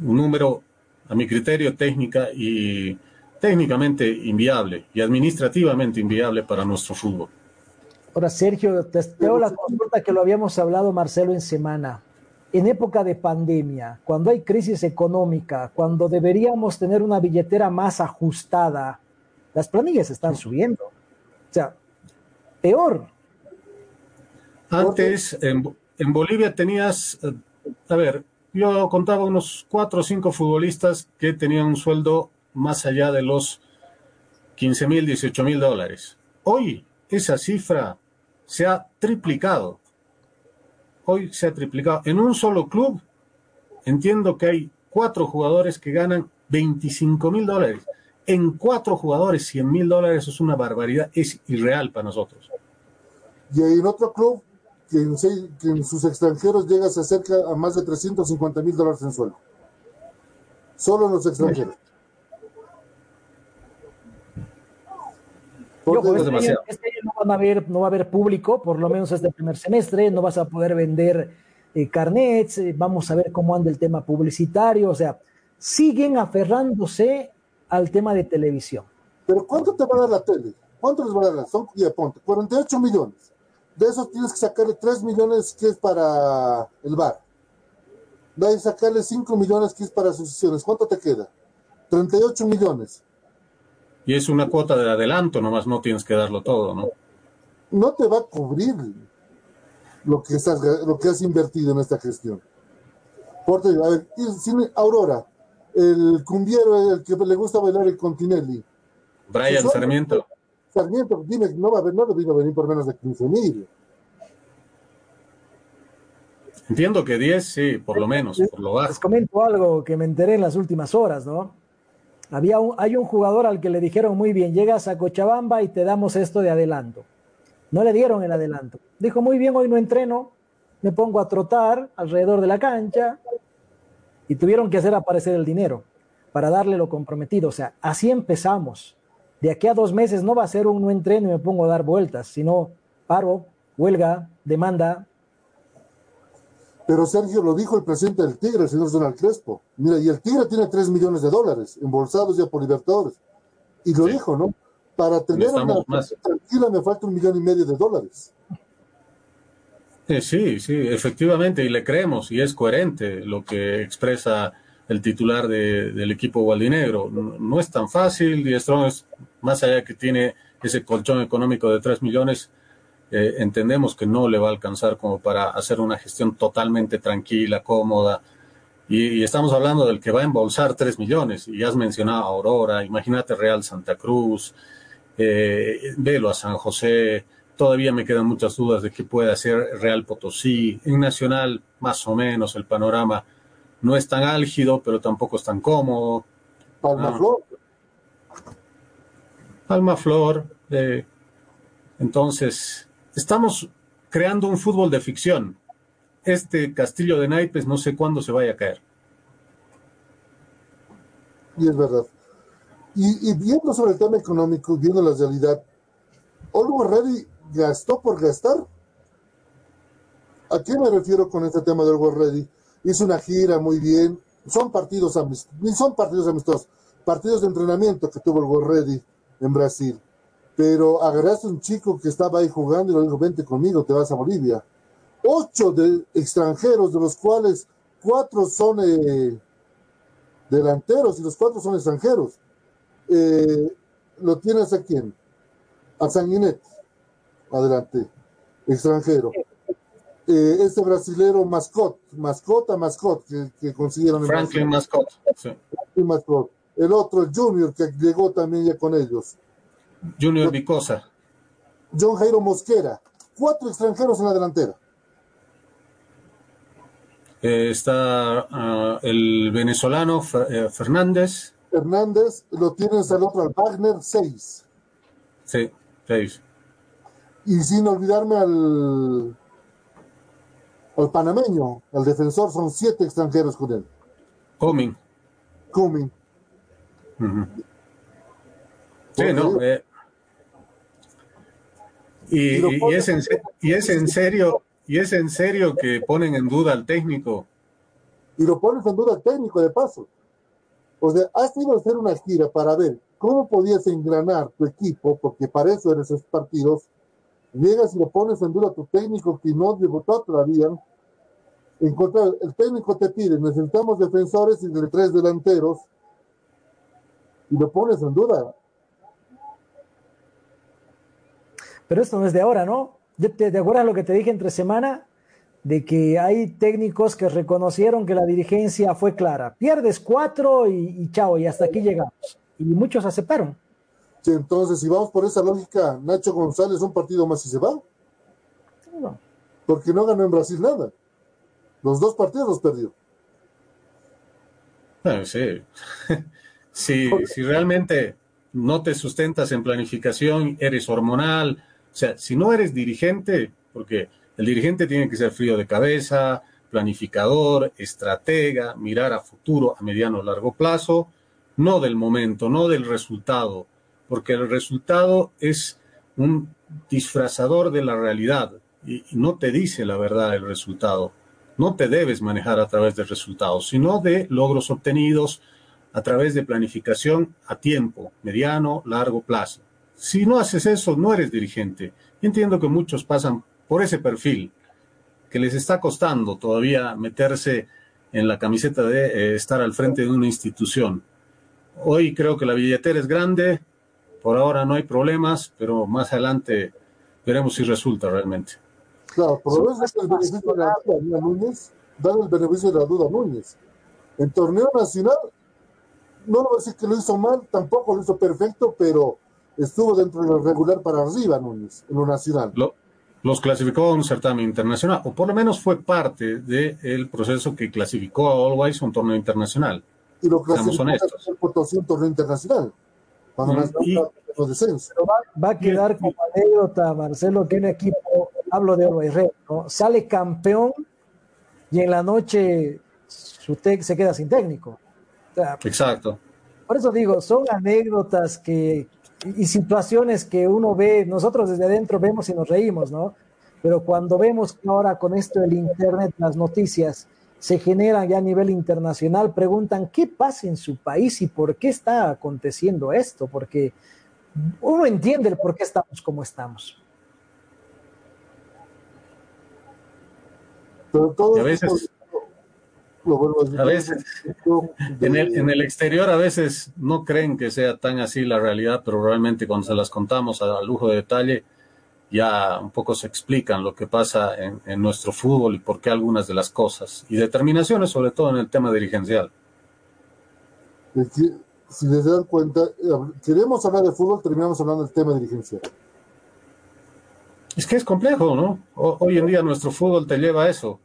Un número, a mi criterio, técnica y técnicamente inviable y administrativamente inviable para nuestro fútbol. Ahora, Sergio, te tengo la consulta que lo habíamos hablado, Marcelo, en semana. En época de pandemia, cuando hay crisis económica, cuando deberíamos tener una billetera más ajustada, las planillas están subiendo. O sea, peor. Antes, en, en Bolivia tenías, eh, a ver, yo contaba unos cuatro o cinco futbolistas que tenían un sueldo más allá de los 15 mil, 18 mil dólares. Hoy esa cifra se ha triplicado. Hoy se ha triplicado. En un solo club, entiendo que hay cuatro jugadores que ganan 25 mil dólares. En cuatro jugadores, 100 mil dólares es una barbaridad, es irreal para nosotros. Y en otro club, que en, sus extranjeros llega a cerca a más de 350 mil dólares en sueldo. Solo en los extranjeros. Este, año, este no, van a haber, no va a haber público, por lo menos este primer semestre, no vas a poder vender eh, carnets, eh, vamos a ver cómo anda el tema publicitario, o sea, siguen aferrándose al tema de televisión. Pero ¿cuánto te va a dar la tele? ¿Cuánto les va a dar? Son, ya, ponte, 48 millones. De esos tienes que sacarle 3 millones que es para el bar. Va a sacarle 5 millones que es para asociaciones. ¿Cuánto te queda? 38 millones y es una cuota de adelanto, nomás no tienes que darlo todo, ¿no? No te va a cubrir lo que, estás, lo que has invertido en esta gestión. Por a ver, Aurora, el cumbiero, el que le gusta bailar el Continelli. Brian Sarmiento. Sarmiento, dime, no va a haber, no vino a venir por menos de 15 mil. Entiendo que 10, sí, por lo menos, por lo bajo. Les comento algo que me enteré en las últimas horas, ¿no? Había hay un jugador al que le dijeron muy bien, llegas a Cochabamba y te damos esto de adelanto. No le dieron el adelanto. Dijo, muy bien, hoy no entreno, me pongo a trotar alrededor de la cancha y tuvieron que hacer aparecer el dinero para darle lo comprometido. O sea, así empezamos. De aquí a dos meses no va a ser un no entreno y me pongo a dar vueltas, sino paro, huelga, demanda, pero Sergio lo dijo el presidente del Tigre, el señor Donald Crespo. Mira, y el Tigre tiene 3 millones de dólares embolsados ya por Libertadores. Y lo dijo, ¿no? Para tener una más. tranquila me falta un millón y medio de dólares. Sí, sí, efectivamente, y le creemos, y es coherente lo que expresa el titular del equipo gualdinegro. No, no, es tan fácil, y Strong es, más allá que tiene ese colchón económico de 3 millones, eh, entendemos que no le va a alcanzar como para hacer una gestión totalmente tranquila, cómoda. Y, estamos hablando del que va a embolsar 3 millones. Y has mencionado a Aurora, imagínate Real Santa Cruz, eh, velo a San José. Todavía me quedan muchas dudas de qué puede hacer Real Potosí. En Nacional, más o menos, el panorama no es tan álgido, pero tampoco es tan cómodo. Palma Flor. Palma Flor. Eh, entonces, Estamos creando un fútbol de ficción. Este castillo de naipes no sé cuándo se vaya a caer. Y es verdad. Y, viendo sobre el tema económico, viendo la realidad, Oliver Ready gastó por gastar. ¿A qué me refiero con este tema de Oliver Ready? Hizo una gira muy bien. Son partidos amistosos, son partidos amistosos, partidos de entrenamiento que tuvo el Ready en Brasil pero agarraste un chico que estaba ahí jugando y le dijo, vente conmigo, te vas a Bolivia. Ocho de extranjeros, de los cuales cuatro son eh, delanteros y los cuatro son extranjeros. Eh, ¿Lo tienes a quién? A Sanguinet. Adelante. Extranjero. Eh, este brasilero Mascot, Mascota Mascot, que, que consiguieron. Franklin Mascot. Sí. Mascot. El otro, el Junior, que llegó también ya con ellos. Junior Vicosa. John Jairo Mosquera. Cuatro extranjeros en la delantera. Eh, está uh, el venezolano eh, Fernández. Fernández, lo tienes al otro, al Wagner, seis. Sí, seis. Y sin olvidarme al, al panameño, al defensor, son siete extranjeros con él. Coming. Coming. Sí, no. Eh, y, es en, y es en serio, y es en serio que ponen en duda al técnico. Y lo pones en duda al técnico de paso. O sea, has ido a hacer una gira para ver cómo podías engranar tu equipo, porque para eso eres esos partidos. Llegas y lo pones en duda a tu técnico que no debutó todavía. Encontrar, el técnico te pide, necesitamos defensores y de tres delanteros. Y lo pones en duda. Pero esto no es de ahora, ¿no? ¿Te, acuerdas lo que te dije entre semana? De que hay técnicos que reconocieron que la dirigencia fue clara. Pierdes cuatro y, chao, y hasta aquí llegamos. Y muchos aceptaron. Sí, entonces, si vamos por esa lógica, Nacho González un partido más y se va. No. Porque no ganó en Brasil nada. Los dos partidos los perdió. sí. si, si realmente no te sustentas en planificación, eres hormonal, o sea, si no eres dirigente, porque el dirigente tiene que ser frío de cabeza, planificador, estratega, mirar a futuro, a mediano o largo plazo, no del momento, no del resultado, porque el resultado es un disfrazador de la realidad y, no te dice la verdad el resultado. No te debes manejar a través del resultado, sino de logros obtenidos a través de planificación a tiempo, mediano, largo plazo. Si no haces eso, no eres dirigente. entiendo que muchos pasan por ese perfil, que les está costando todavía meterse en la camiseta de eh, estar al frente de una institución. Hoy creo que la billetera es grande, por ahora no hay problemas, pero más adelante veremos si resulta realmente. Claro, por eso es el beneficio de la duda Núñez, dan el beneficio de la duda Núñez. En torneo nacional, no lo voy a decir que lo hizo mal, tampoco lo hizo perfecto, pero estuvo dentro de lo regular para arriba Núñez, en lo nacional. los clasificó a un certamen internacional, o por lo menos fue parte del proceso que clasificó a Always a un torneo internacional. Y lo clasificó a un torneo internacional. Cuando y, va, a quedar como anécdota, Marcelo, que un equipo, hablo de Always Red, ¿no? sale campeón y en la noche su se queda sin técnico. Exacto. Por eso digo, son anécdotas que, y situaciones que uno ve, nosotros desde adentro vemos y nos reímos, ¿no? Pero cuando vemos que ahora con esto del Internet, las noticias se generan ya a nivel internacional, preguntan qué pasa en su país y por qué está aconteciendo esto, porque uno entiende el por qué estamos como estamos. Pero todo a veces, a veces, en el, en el exterior a veces no creen que sea tan así la realidad, pero realmente cuando se las contamos a, lujo de detalle, ya un poco se explican lo que pasa en, en, nuestro fútbol y por qué algunas de las cosas. Y determinaciones, sobre todo en el tema dirigencial. Si les dan cuenta, eh, queremos hablar de fútbol, terminamos hablando del tema dirigencial. Es que es complejo, ¿no? hoy en día nuestro fútbol te lleva a eso.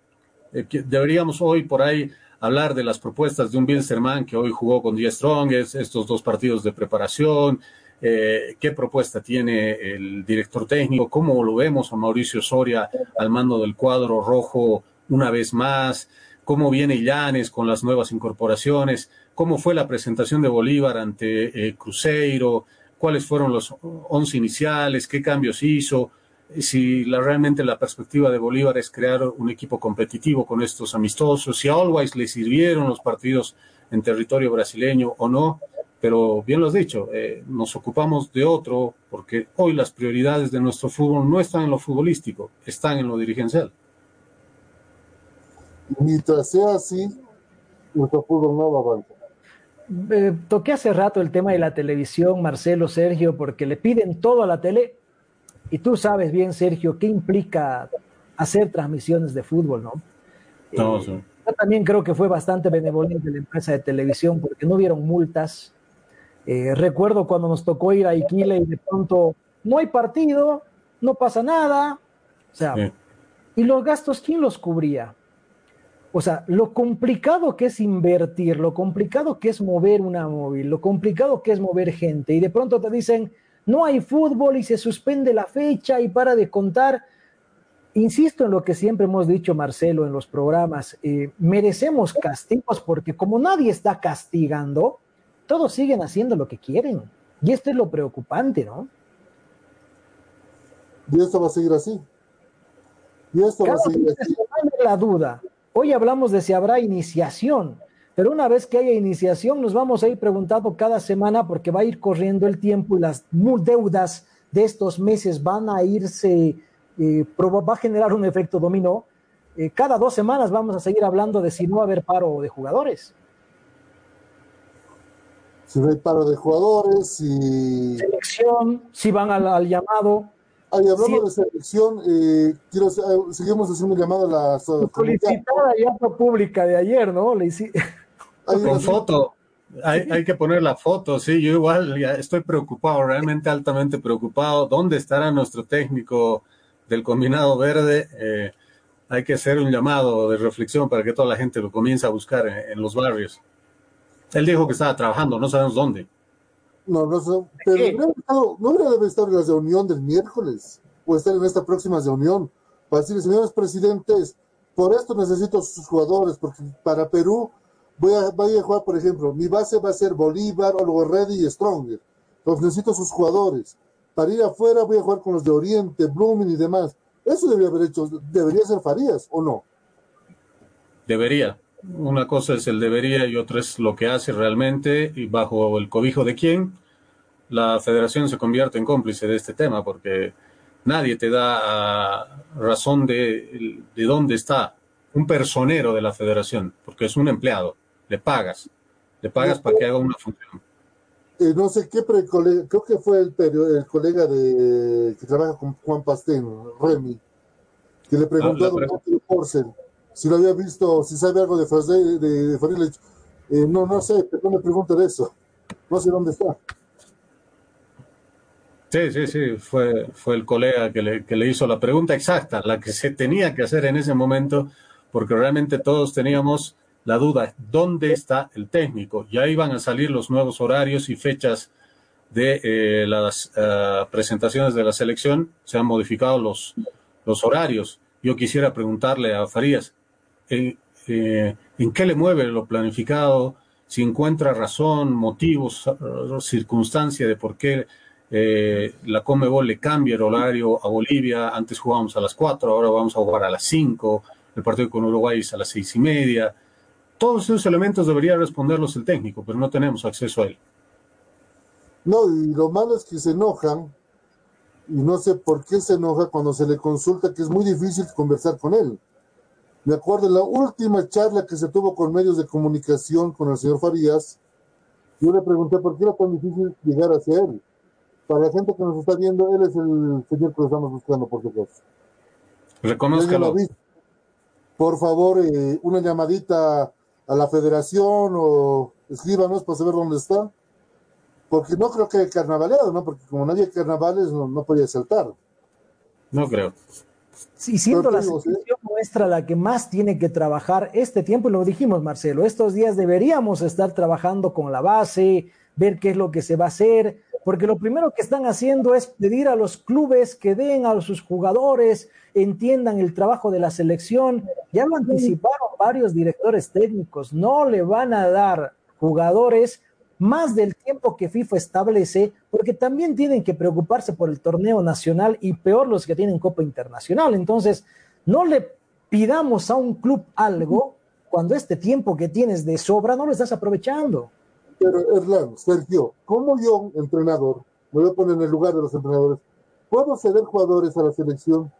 Eh, deberíamos hoy por ahí hablar de las propuestas de un Bilsterman que hoy jugó con 10 Strongest, estos dos partidos de preparación, eh, qué propuesta tiene el director técnico, cómo lo vemos a Mauricio Soria al mando del cuadro rojo una vez más, cómo viene Illanes con las nuevas incorporaciones, cómo fue la presentación de Bolívar ante eh, Cruzeiro, cuáles fueron los once iniciales, qué cambios hizo, si la, realmente la perspectiva de Bolívar es crear un equipo competitivo con estos amistosos, si a Always le sirvieron los partidos en territorio brasileño o no, pero bien lo has dicho, eh, nos ocupamos de otro porque hoy las prioridades de nuestro fútbol no están en lo futbolístico, están en lo dirigencial. Mientras sea así, nuestro fútbol no va a avanzar. Eh, toqué hace rato el tema de la televisión, Marcelo, Sergio, porque le piden todo a la tele y tú sabes bien, Sergio, qué implica hacer transmisiones de fútbol, ¿no? no eh, Yo también creo que fue bastante benevolente la empresa de televisión porque no hubieron multas. Eh, recuerdo cuando nos tocó ir a Iquile y de pronto no hay partido, no pasa nada. O sea, ¿y los gastos quién los cubría? O sea, lo complicado que es invertir, lo complicado que es mover una móvil, lo complicado que es mover gente, y de pronto te dicen, no hay fútbol y se suspende la fecha y para de contar. insisto en lo que siempre hemos dicho, Marcelo, en los programas, eh, merecemos castigos porque como nadie está castigando, todos siguen haciendo lo que quieren. Y esto es lo preocupante, ¿no? Y esto va a seguir así. Y esto va a seguir así. La duda. Hoy hablamos de si habrá iniciación, pero una vez que haya iniciación nos vamos a ir preguntando cada semana porque va a ir corriendo el tiempo y las deudas de estos meses van a irse, eh, va a generar un efecto dominó. Eh, cada dos semanas vamos a seguir hablando de si no va a haber paro de jugadores. Si no hay paro de jugadores, si... Selección, si van al llamado, hablamos de selección, eh, quiero, eh, seguimos haciendo un llamado a la solicitada ya pública de ayer, ¿no? Le hice... Con foto. Hay, hay, que poner la foto, sí, yo igual ya estoy preocupado, realmente altamente preocupado. ¿Dónde estará nuestro técnico del combinado verde? Eh, hay que hacer un llamado de reflexión para que toda la gente lo comience a buscar en, en los barrios. Él dijo que estaba trabajando, no sabemos dónde. No, no sé, pero no, no debe estar en la reunión del miércoles o estar en esta próxima reunión para decir, señores presidentes, por esto necesito sus jugadores, porque para Perú voy a, voy a jugar, por ejemplo, mi base va a ser Bolívar, Olgo Reddy y Stronger. Entonces necesito sus jugadores. Para ir afuera voy a jugar con los de Oriente, Blooming y demás. Eso debería haber hecho, debería ser Farías, ¿o no? Debería. Una cosa es el debería y otra es lo que hace realmente y bajo el cobijo de quién la federación se convierte en cómplice de este tema porque nadie te da ah, razón de, de dónde está un personero de la federación, porque es un empleado, le pagas, le pagas para que haga una función. Eh, no sé qué, pero creo que fue el, el colega de, que trabaja con Juan Pastén, Remy, que le preguntó ah, a si lo había visto, si sabe algo de Farid, de, de eh, no, no sé, pero no me pregunte de eso. No sé dónde está. Sí, sí, sí, fue, fue el colega que le, que le hizo la pregunta exacta, la que se tenía que hacer en ese momento, porque realmente todos teníamos la duda, ¿dónde está el técnico? Ya iban a salir los nuevos horarios y fechas de eh, las uh, presentaciones de la selección, se han modificado los, los horarios. Yo quisiera preguntarle a Farías, en, eh, en qué le mueve lo planificado, si encuentra razón, motivos, circunstancia de por qué la Comebol le cambia el horario a Bolivia, antes jugábamos a las 4, ahora vamos a jugar a las 5, el partido con Uruguay es a las seis y media. Todos esos elementos debería responderlos el técnico, pero no tenemos acceso a él. No, y lo malo es que se enojan, y no sé por qué se enoja cuando se le consulta que es muy difícil conversar con él. Me acuerdo de la última charla que se tuvo con medios de comunicación con el señor Farías, yo le pregunté por qué era tan difícil llegar hacia él. Para la gente que nos está viendo, él es el señor que lo estamos buscando, por supuesto. Reconózcalo. Por favor, eh, una llamadita a la federación o escríbanos para saber dónde está. Porque no creo que haya carnavaleado, ¿no? Porque como nadie carnavales, no, no podía saltar. No creo. Sí, siendo la situación nuestra la que más tiene que trabajar este tiempo, y lo dijimos, Marcelo, estos días deberíamos estar trabajando con la base, ver qué es lo que se va a hacer, porque lo primero que están haciendo es pedir a los clubes que den a sus jugadores, entiendan el trabajo de la selección. Ya lo anticiparon varios directores técnicos, no le van a dar jugadores más del tiempo que FIFA establece, porque también tienen que preocuparse por el torneo nacional y peor los que tienen Copa Internacional. Entonces, no le pidamos a un club algo cuando este tiempo que tienes de sobra no lo estás aprovechando. Pero, Erlan, Sergio, ¿cómo yo, entrenador, me voy a poner en el lugar de los entrenadores, puedo ceder jugadores a la selección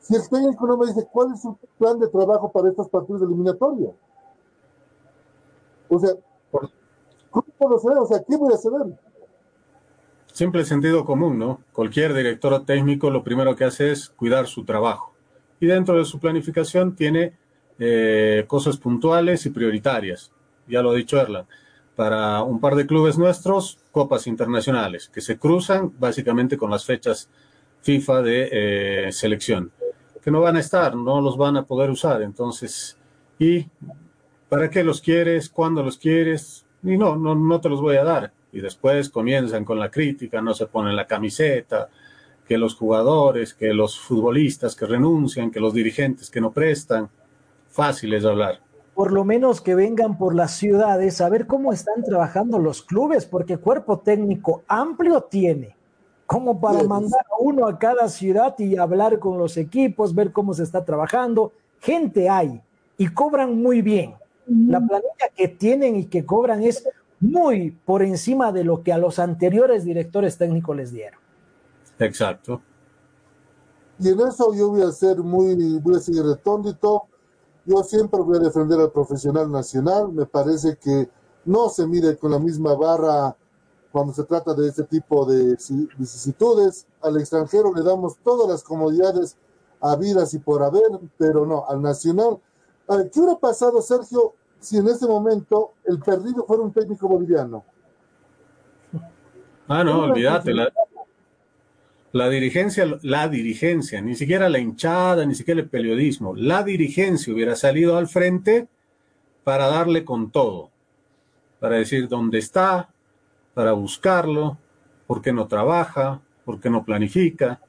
si el técnico no me dice cuál es su plan de trabajo para estos partidos de eliminatoria? O sea, ¿Cómo puedo saber? O sea, ¿qué voy a saber? Simple sentido común, ¿no? Cualquier director técnico lo primero que hace es cuidar su trabajo. Y dentro de su planificación tiene eh, cosas puntuales y prioritarias. Ya lo ha dicho Erland. Para un par de clubes nuestros, copas internacionales, que se cruzan básicamente con las fechas FIFA de eh, selección, que no van a estar, no los van a poder usar. Entonces, ¿y para qué los quieres? ¿Cuándo los quieres? y no, no, no te los voy a dar. Y después comienzan con la crítica, no se ponen la camiseta, que los jugadores, que los futbolistas que renuncian, que los dirigentes que no prestan. Fácil es hablar. Por lo menos que vengan por las ciudades a ver cómo están trabajando los clubes, porque cuerpo técnico amplio tiene, como para mandar a uno a cada ciudad y hablar con los equipos, ver cómo se está trabajando. Gente hay y cobran muy bien. La planilla que tienen y que cobran es muy por encima de lo que a los anteriores directores técnicos les dieron. Exacto. Y en eso yo voy a ser muy, voy a seguir retóndito. Yo siempre voy a defender al profesional nacional. Me parece que no se mide con la misma barra cuando se trata de este tipo de vicisitudes. Al extranjero le damos todas las comodidades habidas y por haber, pero no, al nacional. A ver, ¿qué hubiera pasado, Sergio, si en este momento el perdido fuera un técnico boliviano? Ah, no, olvídate. La, la dirigencia, la dirigencia, ni siquiera la hinchada, ni siquiera el periodismo, la dirigencia hubiera salido al frente para darle con todo, para decir dónde está, para buscarlo, por qué no trabaja, por qué no planifica,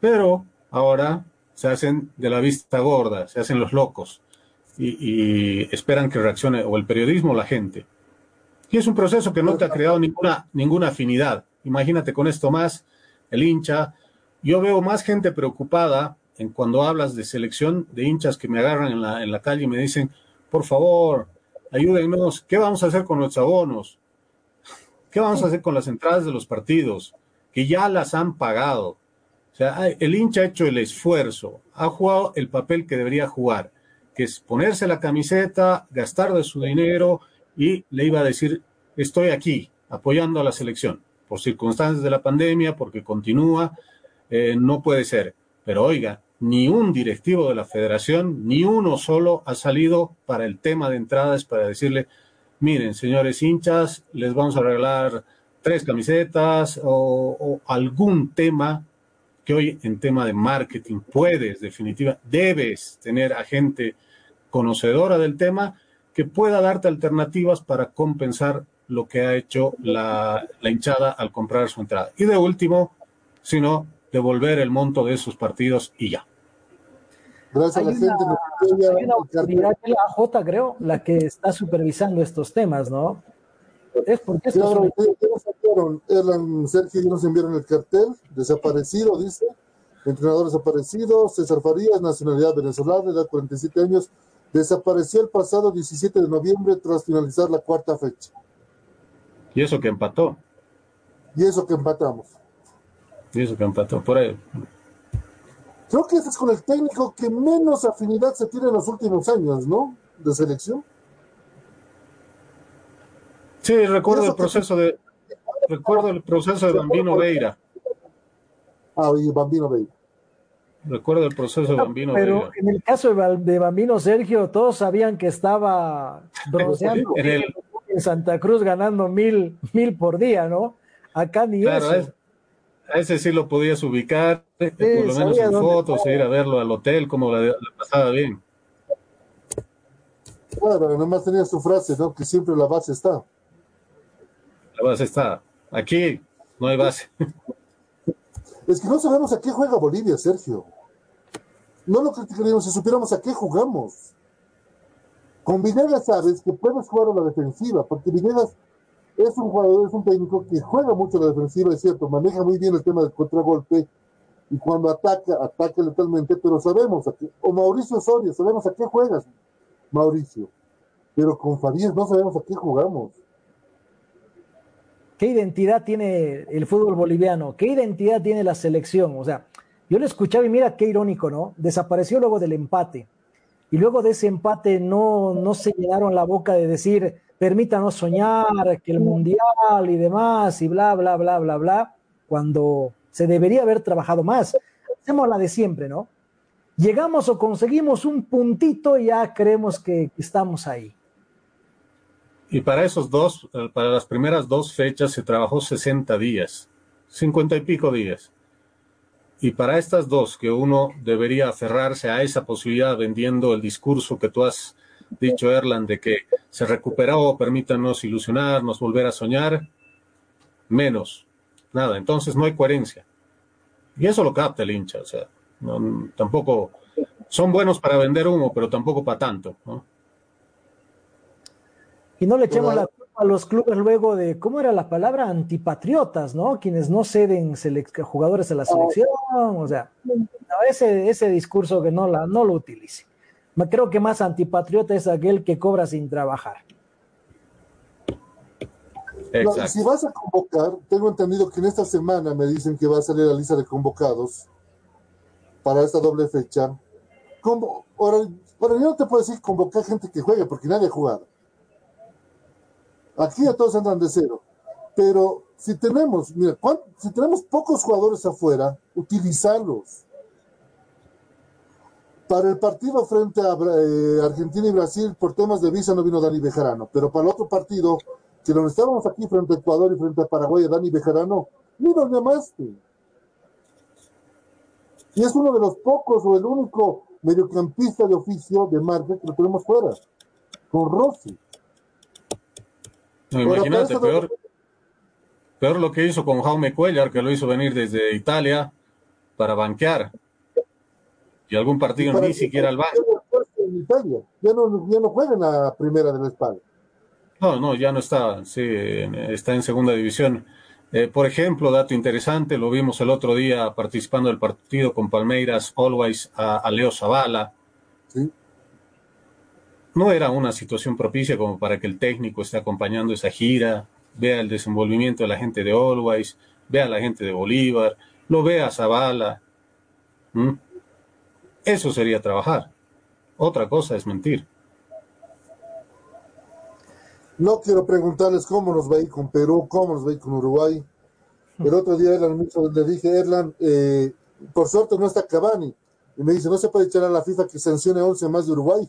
pero ahora se hacen de la vista gorda, se hacen los locos y, esperan que reaccione o el periodismo o la gente. Y es un proceso que no te ha creado ninguna, ninguna afinidad. Imagínate con esto más, el hincha. Yo veo más gente preocupada en cuando hablas de selección de hinchas que me agarran en la, en la calle y me dicen, por favor, ayúdennos, ¿qué vamos a hacer con los abonos? ¿Qué vamos a hacer con las entradas de los partidos? Que ya las han pagado. O sea, el hincha ha hecho el esfuerzo, ha jugado el papel que debería jugar, que es ponerse la camiseta, gastar de su dinero y le iba a decir, estoy aquí apoyando a la selección por circunstancias de la pandemia, porque continúa, eh, no puede ser. Pero oiga, ni un directivo de la federación, ni uno solo ha salido para el tema de entradas para decirle, miren, señores hinchas, les vamos a regalar tres camisetas o, algún tema que hoy en tema de marketing puedes, definitiva, debes tener a gente conocedora del tema que pueda darte alternativas para compensar lo que ha hecho la, hinchada al comprar su entrada. Y de último, sino devolver el monto de sus partidos y ya. Gracias a la gente. Hay una la J, creo, la que está supervisando estos temas, ¿no? Es porque claro, nos Sergio y nos enviaron el cartel, desaparecido, dice, entrenador desaparecido, César Farías, nacionalidad venezolana, edad 47 años, desapareció el pasado 17 de noviembre tras finalizar la cuarta fecha. Y eso que empató. Y eso que empatamos. Y eso que empató, por ahí. Creo que ese es con el técnico que menos afinidad se tiene en los últimos años, ¿no? De selección. Sí, recuerdo el proceso de recuerdo el proceso de Bambino Veira. Ah, y Bambino Veira. Recuerdo el proceso de Bambino Veira. Pero en el caso de Bambino Sergio, todos sabían que estaba bronceando. en el, en Santa Cruz ganando mil, mil por día, ¿no? Acá ni eso. a ese sí lo podías ubicar, eh, por lo menos en fotos, ir a verlo al hotel, como la, pasaba bien. Claro, nomás tenía su frase, ¿no? Que siempre la base está. La base está. Aquí no hay base. Es que no sabemos a qué juega Bolivia, Sergio. No lo criticaríamos si supiéramos a qué jugamos. Con Villegas sabes que puedes jugar a la defensiva, porque Villegas es un jugador, es un técnico que juega mucho a la defensiva, es cierto, maneja muy bien el tema del contragolpe, y cuando ataca, ataca letalmente, pero sabemos, a qué, o Mauricio Soria, sabemos a qué juegas, Mauricio, pero con Farías no sabemos a qué jugamos. ¿Qué identidad tiene el fútbol boliviano? ¿Qué identidad tiene la selección? O sea, yo le escuchaba y mira qué irónico, ¿no? Desapareció luego del empate y luego de ese empate no, no se llenaron la boca de decir, permítanos soñar, que el mundial y demás, y bla, bla, bla, bla, bla, cuando se debería haber trabajado más. Hacemos la de siempre, ¿no? Llegamos o conseguimos un puntito y ya creemos que estamos ahí. Y para esos dos, eh, para las primeras dos fechas se trabajó 60 días, 50 y pico días. Y para estas dos, que uno debería aferrarse a esa posibilidad vendiendo el discurso que tú has dicho, Erland, de que se recuperó, permítanos ilusionarnos, volver a soñar, menos, nada. Entonces no hay coherencia. Y eso lo capta el hincha, o sea, tampoco son buenos para vender humo, pero tampoco para tanto, ¿no? Y no le echemos la culpa a los clubes luego de, ¿cómo era la palabra? Antipatriotas, ¿no? Quienes no ceden jugadores a la selección, o sea, ese, ese discurso que no, la, no lo utilice. Creo que más antipatriota es aquel que cobra sin trabajar. si vas a convocar, tengo entendido que en esta semana me dicen que va a salir la lista de convocados para esta doble fecha. Como, ahora, ahora yo no te puedo decir convocar gente que juegue porque nadie ha jugado. Aquí ya todos andan de cero. Pero si tenemos, mira, si tenemos pocos jugadores afuera, utilizarlos. Para el partido frente a eh, Argentina y Brasil, por temas de visa no vino Dani Bejarano, pero para el otro partido, que donde estábamos aquí frente a Ecuador y frente a Paraguay, Dani Bejarano, ni nos llamaste. Y es uno de los pocos o el único mediocampista de oficio de marca que lo tenemos fuera, con Rossi. No, imagínate, peor, peor lo que hizo con Jaume Cuellar, que lo hizo venir desde Italia para banquear. Y algún partido ni siquiera al banco. Ya no, ya no juega en la primera de la espalda. No, no, ya no está, sí, está en segunda división. Eh, por ejemplo, dato interesante, lo vimos el otro día participando del partido con Palmeiras, Always a, Leo Zavala. ¿Sí? No era una situación propicia como para que el técnico esté acompañando esa gira, vea el desenvolvimiento de la gente de Always, vea a la gente de Bolívar, lo vea a Zavala. Eso sería trabajar. Otra cosa es mentir. No quiero preguntarles cómo nos va a ir con Perú, cómo nos va a ir con Uruguay. El otro día Erlan, le dije, Erlan, eh, por suerte no está Cavani. Y me dice, no se puede echar a la FIFA que sancione 11 más de Uruguay.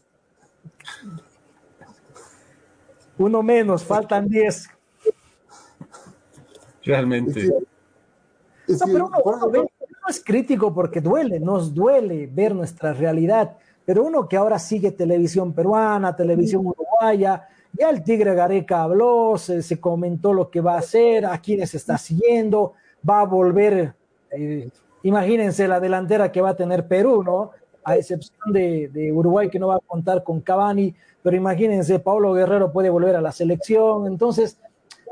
Uno menos, faltan 10. Realmente. pero es crítico porque duele, nos duele ver nuestra realidad. Pero uno que ahora sigue televisión peruana, televisión uruguaya, ya el Tigre Gareca habló, se, comentó lo que va a hacer, a quiénes está siguiendo, va a volver, eh, imagínense la delantera que va a tener Perú, ¿no? A excepción de, de, Uruguay que no va a contar con Cavani, pero imagínense, Pablo Guerrero puede volver a la selección, entonces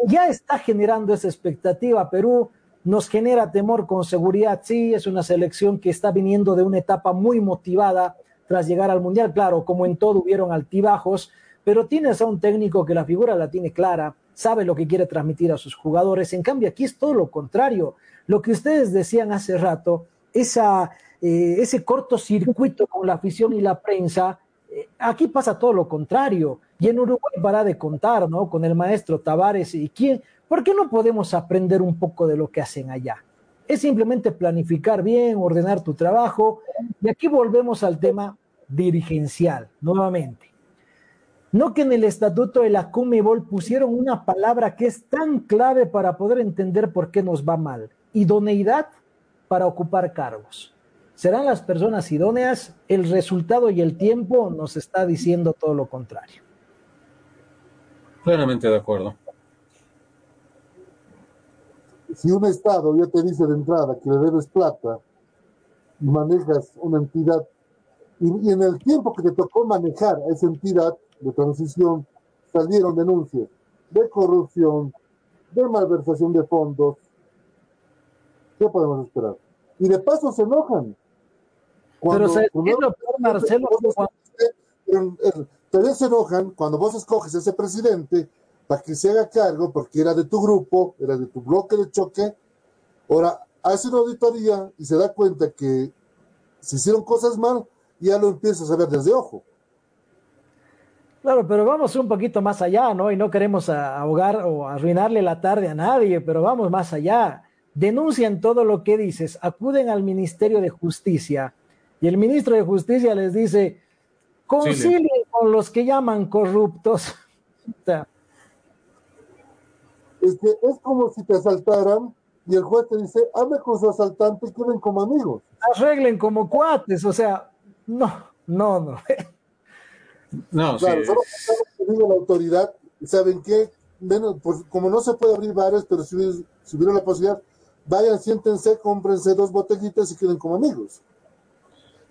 ya está generando esa expectativa Perú, nos genera temor con seguridad, sí, es una selección que está viniendo de una etapa muy motivada tras llegar al Mundial, claro, como en todo hubieron altibajos, pero tienes a un técnico que la figura la tiene clara, sabe lo que quiere transmitir a sus jugadores. En cambio, aquí es todo lo contrario. Lo que ustedes decían hace rato, esa, eh, ese cortocircuito con la afición y la prensa, eh, aquí pasa todo lo contrario. Y en Uruguay para de contar, ¿no? Con el maestro Tavares y quién. ¿Por qué no podemos aprender un poco de lo que hacen allá? Es simplemente planificar bien, ordenar tu trabajo. Y aquí volvemos al tema dirigencial, nuevamente. No que en el estatuto de la Comebol pusieron una palabra que es tan clave para poder entender por qué nos va mal. Idoneidad para ocupar cargos. ¿Serán las personas idóneas? El resultado y el tiempo nos está diciendo todo lo contrario. Plenamente de acuerdo. Si un Estado ya te dice de entrada que le debes plata y manejas una entidad, y, y en el tiempo que te tocó manejar esa entidad, de transición salieron denuncias de corrupción, de malversación de fondos. ¿Qué podemos esperar? Y de paso se enojan. Pero se Marcelo? Todavía se enojan cuando vos escoges a ese presidente para que se haga cargo, porque era de tu grupo, era de tu bloque de choque. Ahora, hace una auditoría y se da cuenta que se hicieron cosas mal, y ya lo empiezas a ver desde ojo. Claro, pero vamos un poquito más allá, ¿no? Y no queremos ahogar o arruinarle la tarde a nadie, pero vamos más allá. Denuncian todo lo que dices, acuden al Ministerio de Justicia y el ministro de Justicia les dice, concilien con los que llaman corruptos. es que es como si te asaltaran y el juez te dice, hable con su asaltante y queden como amigos. Arreglen como cuates, o sea, no, no, no. No, claro, solo digo la autoridad, ¿saben qué? Bueno, pues, como no se puede abrir bares, pero si, hubiera, la posibilidad, vayan, siéntense, cómprense dos botellitas y queden como amigos.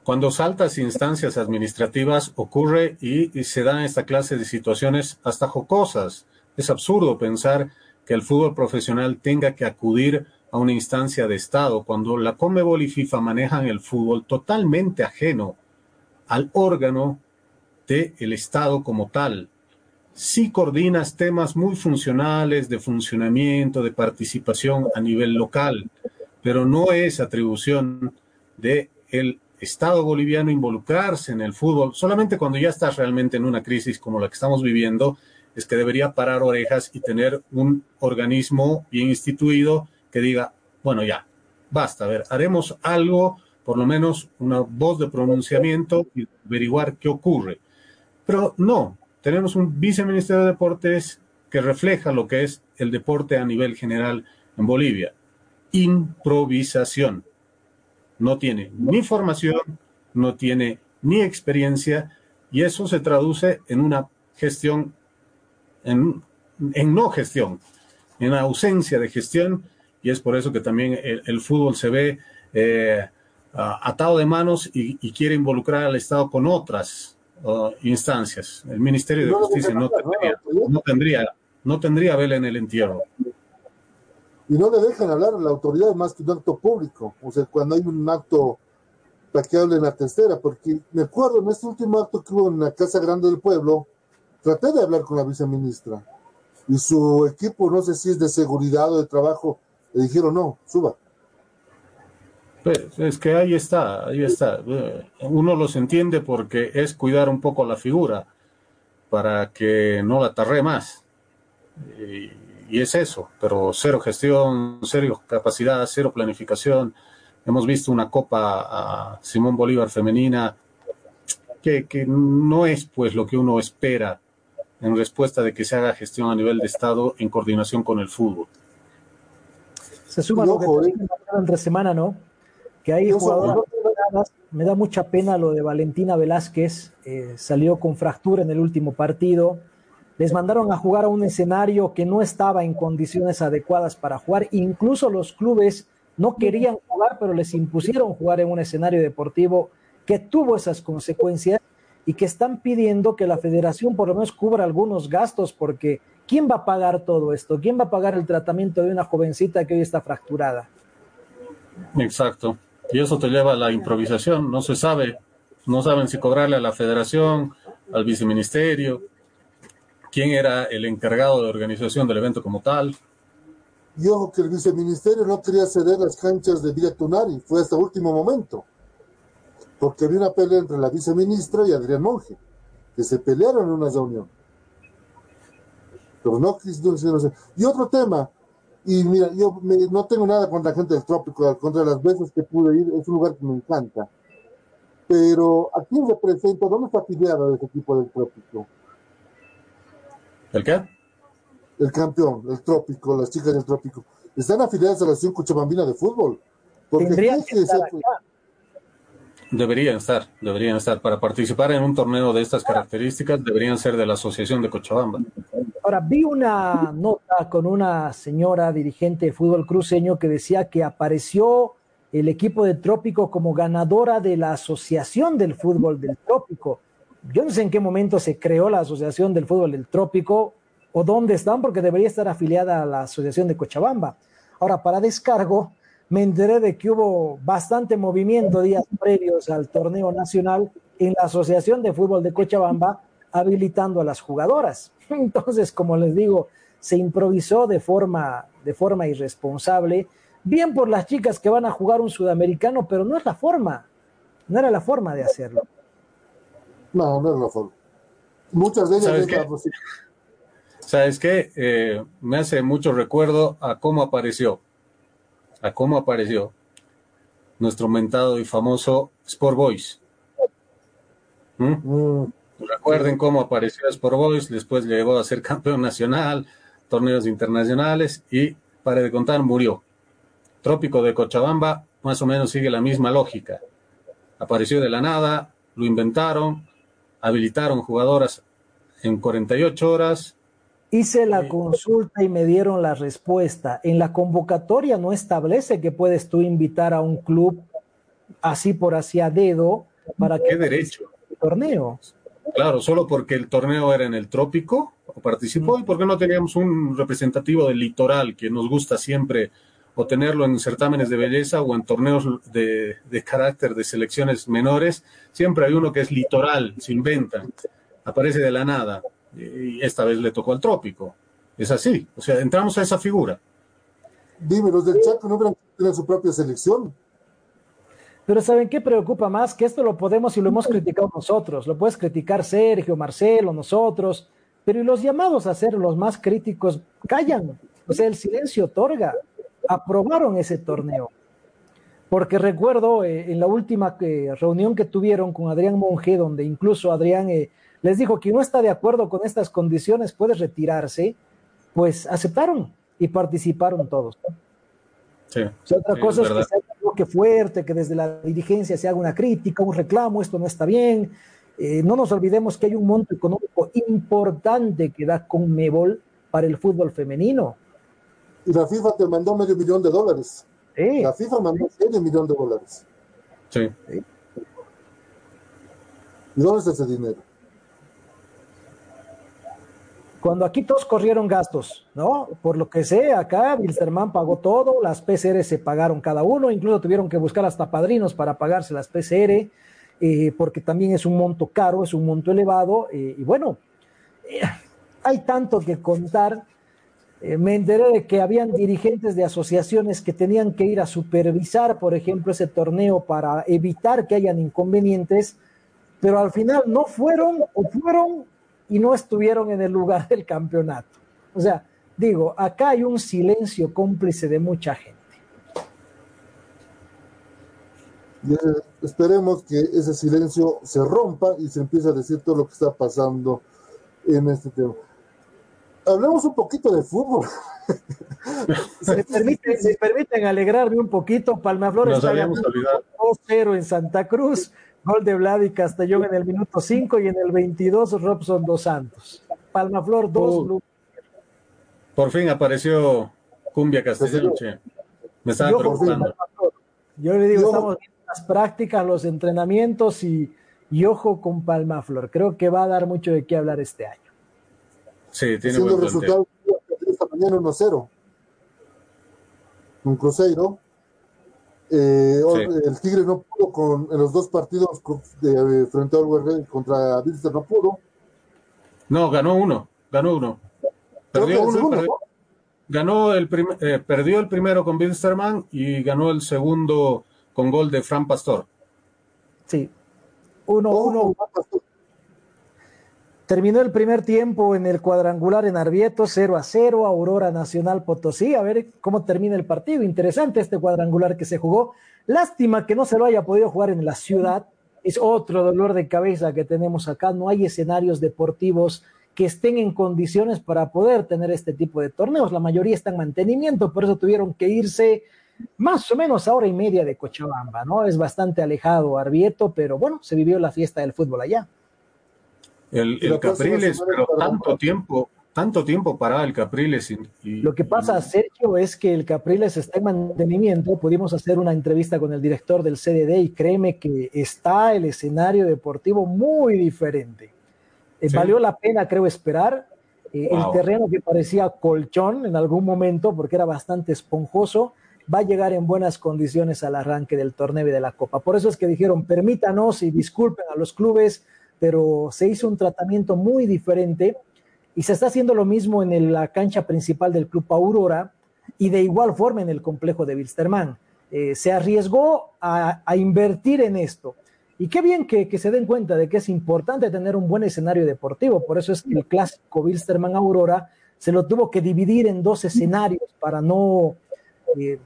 Cuando saltas instancias administrativas ocurre y, se dan esta clase de situaciones hasta jocosas. Es absurdo pensar que el fútbol profesional tenga que acudir a una instancia de Estado cuando la Comebol y FIFA manejan el fútbol totalmente ajeno al órgano del el Estado como tal. Sí coordinas temas muy funcionales de funcionamiento, de participación a nivel local, pero no es atribución del el Estado boliviano involucrarse en el fútbol. Solamente cuando ya estás realmente en una crisis como la que estamos viviendo, es que debería parar orejas y tener un organismo bien instituido que diga, bueno, ya, basta, a ver, haremos algo, por lo menos una voz de pronunciamiento y averiguar qué ocurre. Pero no, tenemos un viceministerio de deportes que refleja lo que es el deporte a nivel general en Bolivia. Improvisación. No tiene ni formación, no tiene ni experiencia y eso se traduce en una gestión, en, en no gestión, en ausencia de gestión y es por eso que también el, el fútbol se ve eh, atado de manos y, y, quiere involucrar al Estado con otras uh, instancias. El Ministerio de Justicia no tendría, no tendría, no tendría vela en el entierro. Y no le dejan hablar a la autoridad más que un acto público, o sea, cuando hay un acto para que hable en la tercera, porque me acuerdo en este último acto que hubo en la Casa Grande del Pueblo, traté de hablar con la viceministra y su equipo, no sé si es de seguridad o de trabajo, le dijeron no, suba. Pues es que ahí está, ahí está. Uno los entiende porque es cuidar un poco la figura para que no la tarre más. Y, es eso, pero cero gestión, cero capacidad, cero planificación. Hemos visto una copa a Simón Bolívar femenina que, que no es pues lo que uno espera en respuesta de que se haga gestión a nivel de Estado en coordinación con el fútbol se suma lo que entre semana, ¿no? Que hay jugadores. Me da mucha pena lo de Valentina Velázquez, eh, salió con fractura en el último partido. Les mandaron a jugar a un escenario que no estaba en condiciones adecuadas para jugar. Incluso los clubes no querían jugar, pero les impusieron jugar en un escenario deportivo que tuvo esas consecuencias y que están pidiendo que la federación por lo menos cubra algunos gastos porque ¿quién va a pagar todo esto? ¿Quién va a pagar el tratamiento de una jovencita que hoy está fracturada? Exacto. Y eso te lleva a la improvisación. No se sabe, no saben si cobrarle a la federación, al viceministerio, quién era el encargado de organización del evento como tal. Y ojo que el viceministerio no quería ceder las canchas de Villa Tunari, fue hasta último momento, porque había una pelea entre la viceministra y Adrián Monge, que se pelearon en una reunión pero no. Y otro tema, y mira, yo me, no tengo nada contra la gente del trópico, contra las veces que pude ir, es un lugar que me encanta. Pero ¿a quién representa? ¿Dónde está afiliado ese equipo del trópico? ¿El qué? El campeón, el trópico, las chicas del trópico. Están afiliadas a la Asociación Cochabambina de Fútbol. Porque Tendrían que estar acá. Deberían estar, deberían estar. Para participar en un torneo de estas características, deberían ser de la Asociación de Cochabamba. Ahora, vi una nota con una señora dirigente de fútbol cruceño que decía que apareció el equipo de Trópico como ganadora de la Asociación del Fútbol del Trópico. Yo no sé en qué momento se creó la Asociación del Fútbol del Trópico o dónde están, porque debería estar afiliada a la Asociación de Cochabamba. Ahora, para descargo, me enteré de que hubo bastante movimiento días previos al torneo nacional en la Asociación de Fútbol de Cochabamba, habilitando a las jugadoras. Entonces, como les digo, se improvisó de forma, de forma irresponsable, bien por las chicas que van a jugar un sudamericano, pero no es la forma, no era la forma de hacerlo. No, no la forma. Muchas de ellas ¿Sabes qué? ¿Sabes qué? Eh, me hace mucho recuerdo a cómo apareció a cómo apareció nuestro mentado y famoso Sport Boys. ¿Mm? Mm. Recuerden cómo apareció Sport Boys, después llegó a ser campeón nacional, torneos internacionales y, para de contar, murió. Trópico de Cochabamba más o menos sigue la misma lógica. Apareció de la nada, lo inventaron, habilitaron jugadoras en 48 horas Hice la consulta y me dieron la respuesta. En la convocatoria no establece que puedes tú invitar a un club así por así a dedo para que derecho el torneo. Claro, solo porque el torneo era en el trópico participó y porque no teníamos un representativo del litoral que nos gusta siempre o tenerlo en certámenes de belleza o en torneos de, de carácter de selecciones menores. Siempre hay uno que es litoral, se inventa, aparece de la nada y esta vez le tocó al trópico. Es así, o sea, entramos a esa figura. Dime, los del Chaco no tenido su propia selección. Pero ¿saben qué preocupa más? Que esto lo podemos y lo hemos criticado nosotros. Lo puedes criticar Sergio, Marcelo, nosotros. Pero y los llamados a ser los más críticos callan. O sea, el silencio otorga. Aprobaron ese torneo. Porque recuerdo eh, en la última eh, reunión que tuvieron con Adrián Monge, donde incluso Adrián eh, les dijo que no está de acuerdo con estas condiciones, puede retirarse, pues aceptaron y participaron todos. Sí, otra cosa es, que se haga bloque fuerte, que desde la dirigencia se haga una crítica, un reclamo, esto no está bien. Eh, no nos olvidemos que hay un monto económico importante que da Conmebol para el fútbol femenino. Y la FIFA te mandó medio millón de dólares. La FIFA mandó medio millón de dólares. Sí. ¿Y dónde está ese dinero? Cuando aquí todos corrieron gastos, ¿no? Por lo que sé, acá Wilstermann pagó todo, las PCR se pagaron cada uno, incluso tuvieron que buscar hasta padrinos para pagarse las PCR, eh, porque también es un monto caro, es un monto elevado, eh, y bueno, eh, hay tanto que contar. Me enteré de que habían dirigentes de asociaciones que tenían que ir a supervisar, por ejemplo, ese torneo para evitar que hayan inconvenientes, pero al final no fueron o fueron y no estuvieron en el lugar del campeonato. O sea, digo, acá hay un silencio cómplice de mucha gente. esperemos que ese silencio se rompa y se empiece a decir todo lo que está pasando en este tema. Hablemos un poquito de fútbol. ¿Se permiten, ¿se permiten alegrarme un poquito? Palmaflores está ganando 2-0 en Santa Cruz. Gol de Vlad y Castellón en el minuto 5 y en el 22 Robson Dos Santos. Palmaflor 2, Por fin apareció Cumbia Castellón, Me estaba preocupando. Yo le digo, estamos viendo las prácticas, los entrenamientos y, y, ojo con Palmaflor. Creo que va a dar mucho de qué hablar este año. Sí, tiene buen resultado esta mañana 1-0. Un Cruzeiro eh, el Tigre no pudo con, en los dos partidos de, frente al UR contra Bilster, no pudo. No, ganó uno, ganó uno. Perdió uno, ganó el eh, perdió el primero con Bilsterman y ganó el segundo con gol de Fran Pastor. Sí, uno, uno. Terminó el primer tiempo en el cuadrangular en Arbieto, 0 a 0, Aurora Nacional Potosí. A ver cómo termina el partido. Interesante este cuadrangular que se jugó. Lástima que no se lo haya podido jugar en la ciudad. Es otro dolor de cabeza que tenemos acá. No hay escenarios deportivos que estén en condiciones para poder tener este tipo de torneos. La mayoría está en mantenimiento, por eso tuvieron que irse más o menos a hora y media de Cochabamba, ¿no? Es bastante alejado Arbieto, pero bueno, se vivió la fiesta del fútbol allá. El, Capriles, pero tanto tiempo, tanto tiempo para el Capriles. Y, Lo que pasa, Sergio, es que el Capriles está en mantenimiento. Pudimos hacer una entrevista con el director del CDD y créeme que está el escenario deportivo muy diferente. Eh, valió la pena, creo, esperar. Eh, el terreno que parecía colchón en algún momento, porque era bastante esponjoso, va a llegar en buenas condiciones al arranque del torneo y de la Copa. Por eso es que dijeron, permítanos y disculpen a los clubes pero se hizo un tratamiento muy diferente y se está haciendo lo mismo en la cancha principal del Club Aurora y de igual forma en el complejo de Wilstermann. Eh, se arriesgó a, invertir en esto. Y qué bien que, se den cuenta de que es importante tener un buen escenario deportivo. Por eso es que el clásico Wilstermann Aurora se lo tuvo que dividir en dos escenarios para no eh,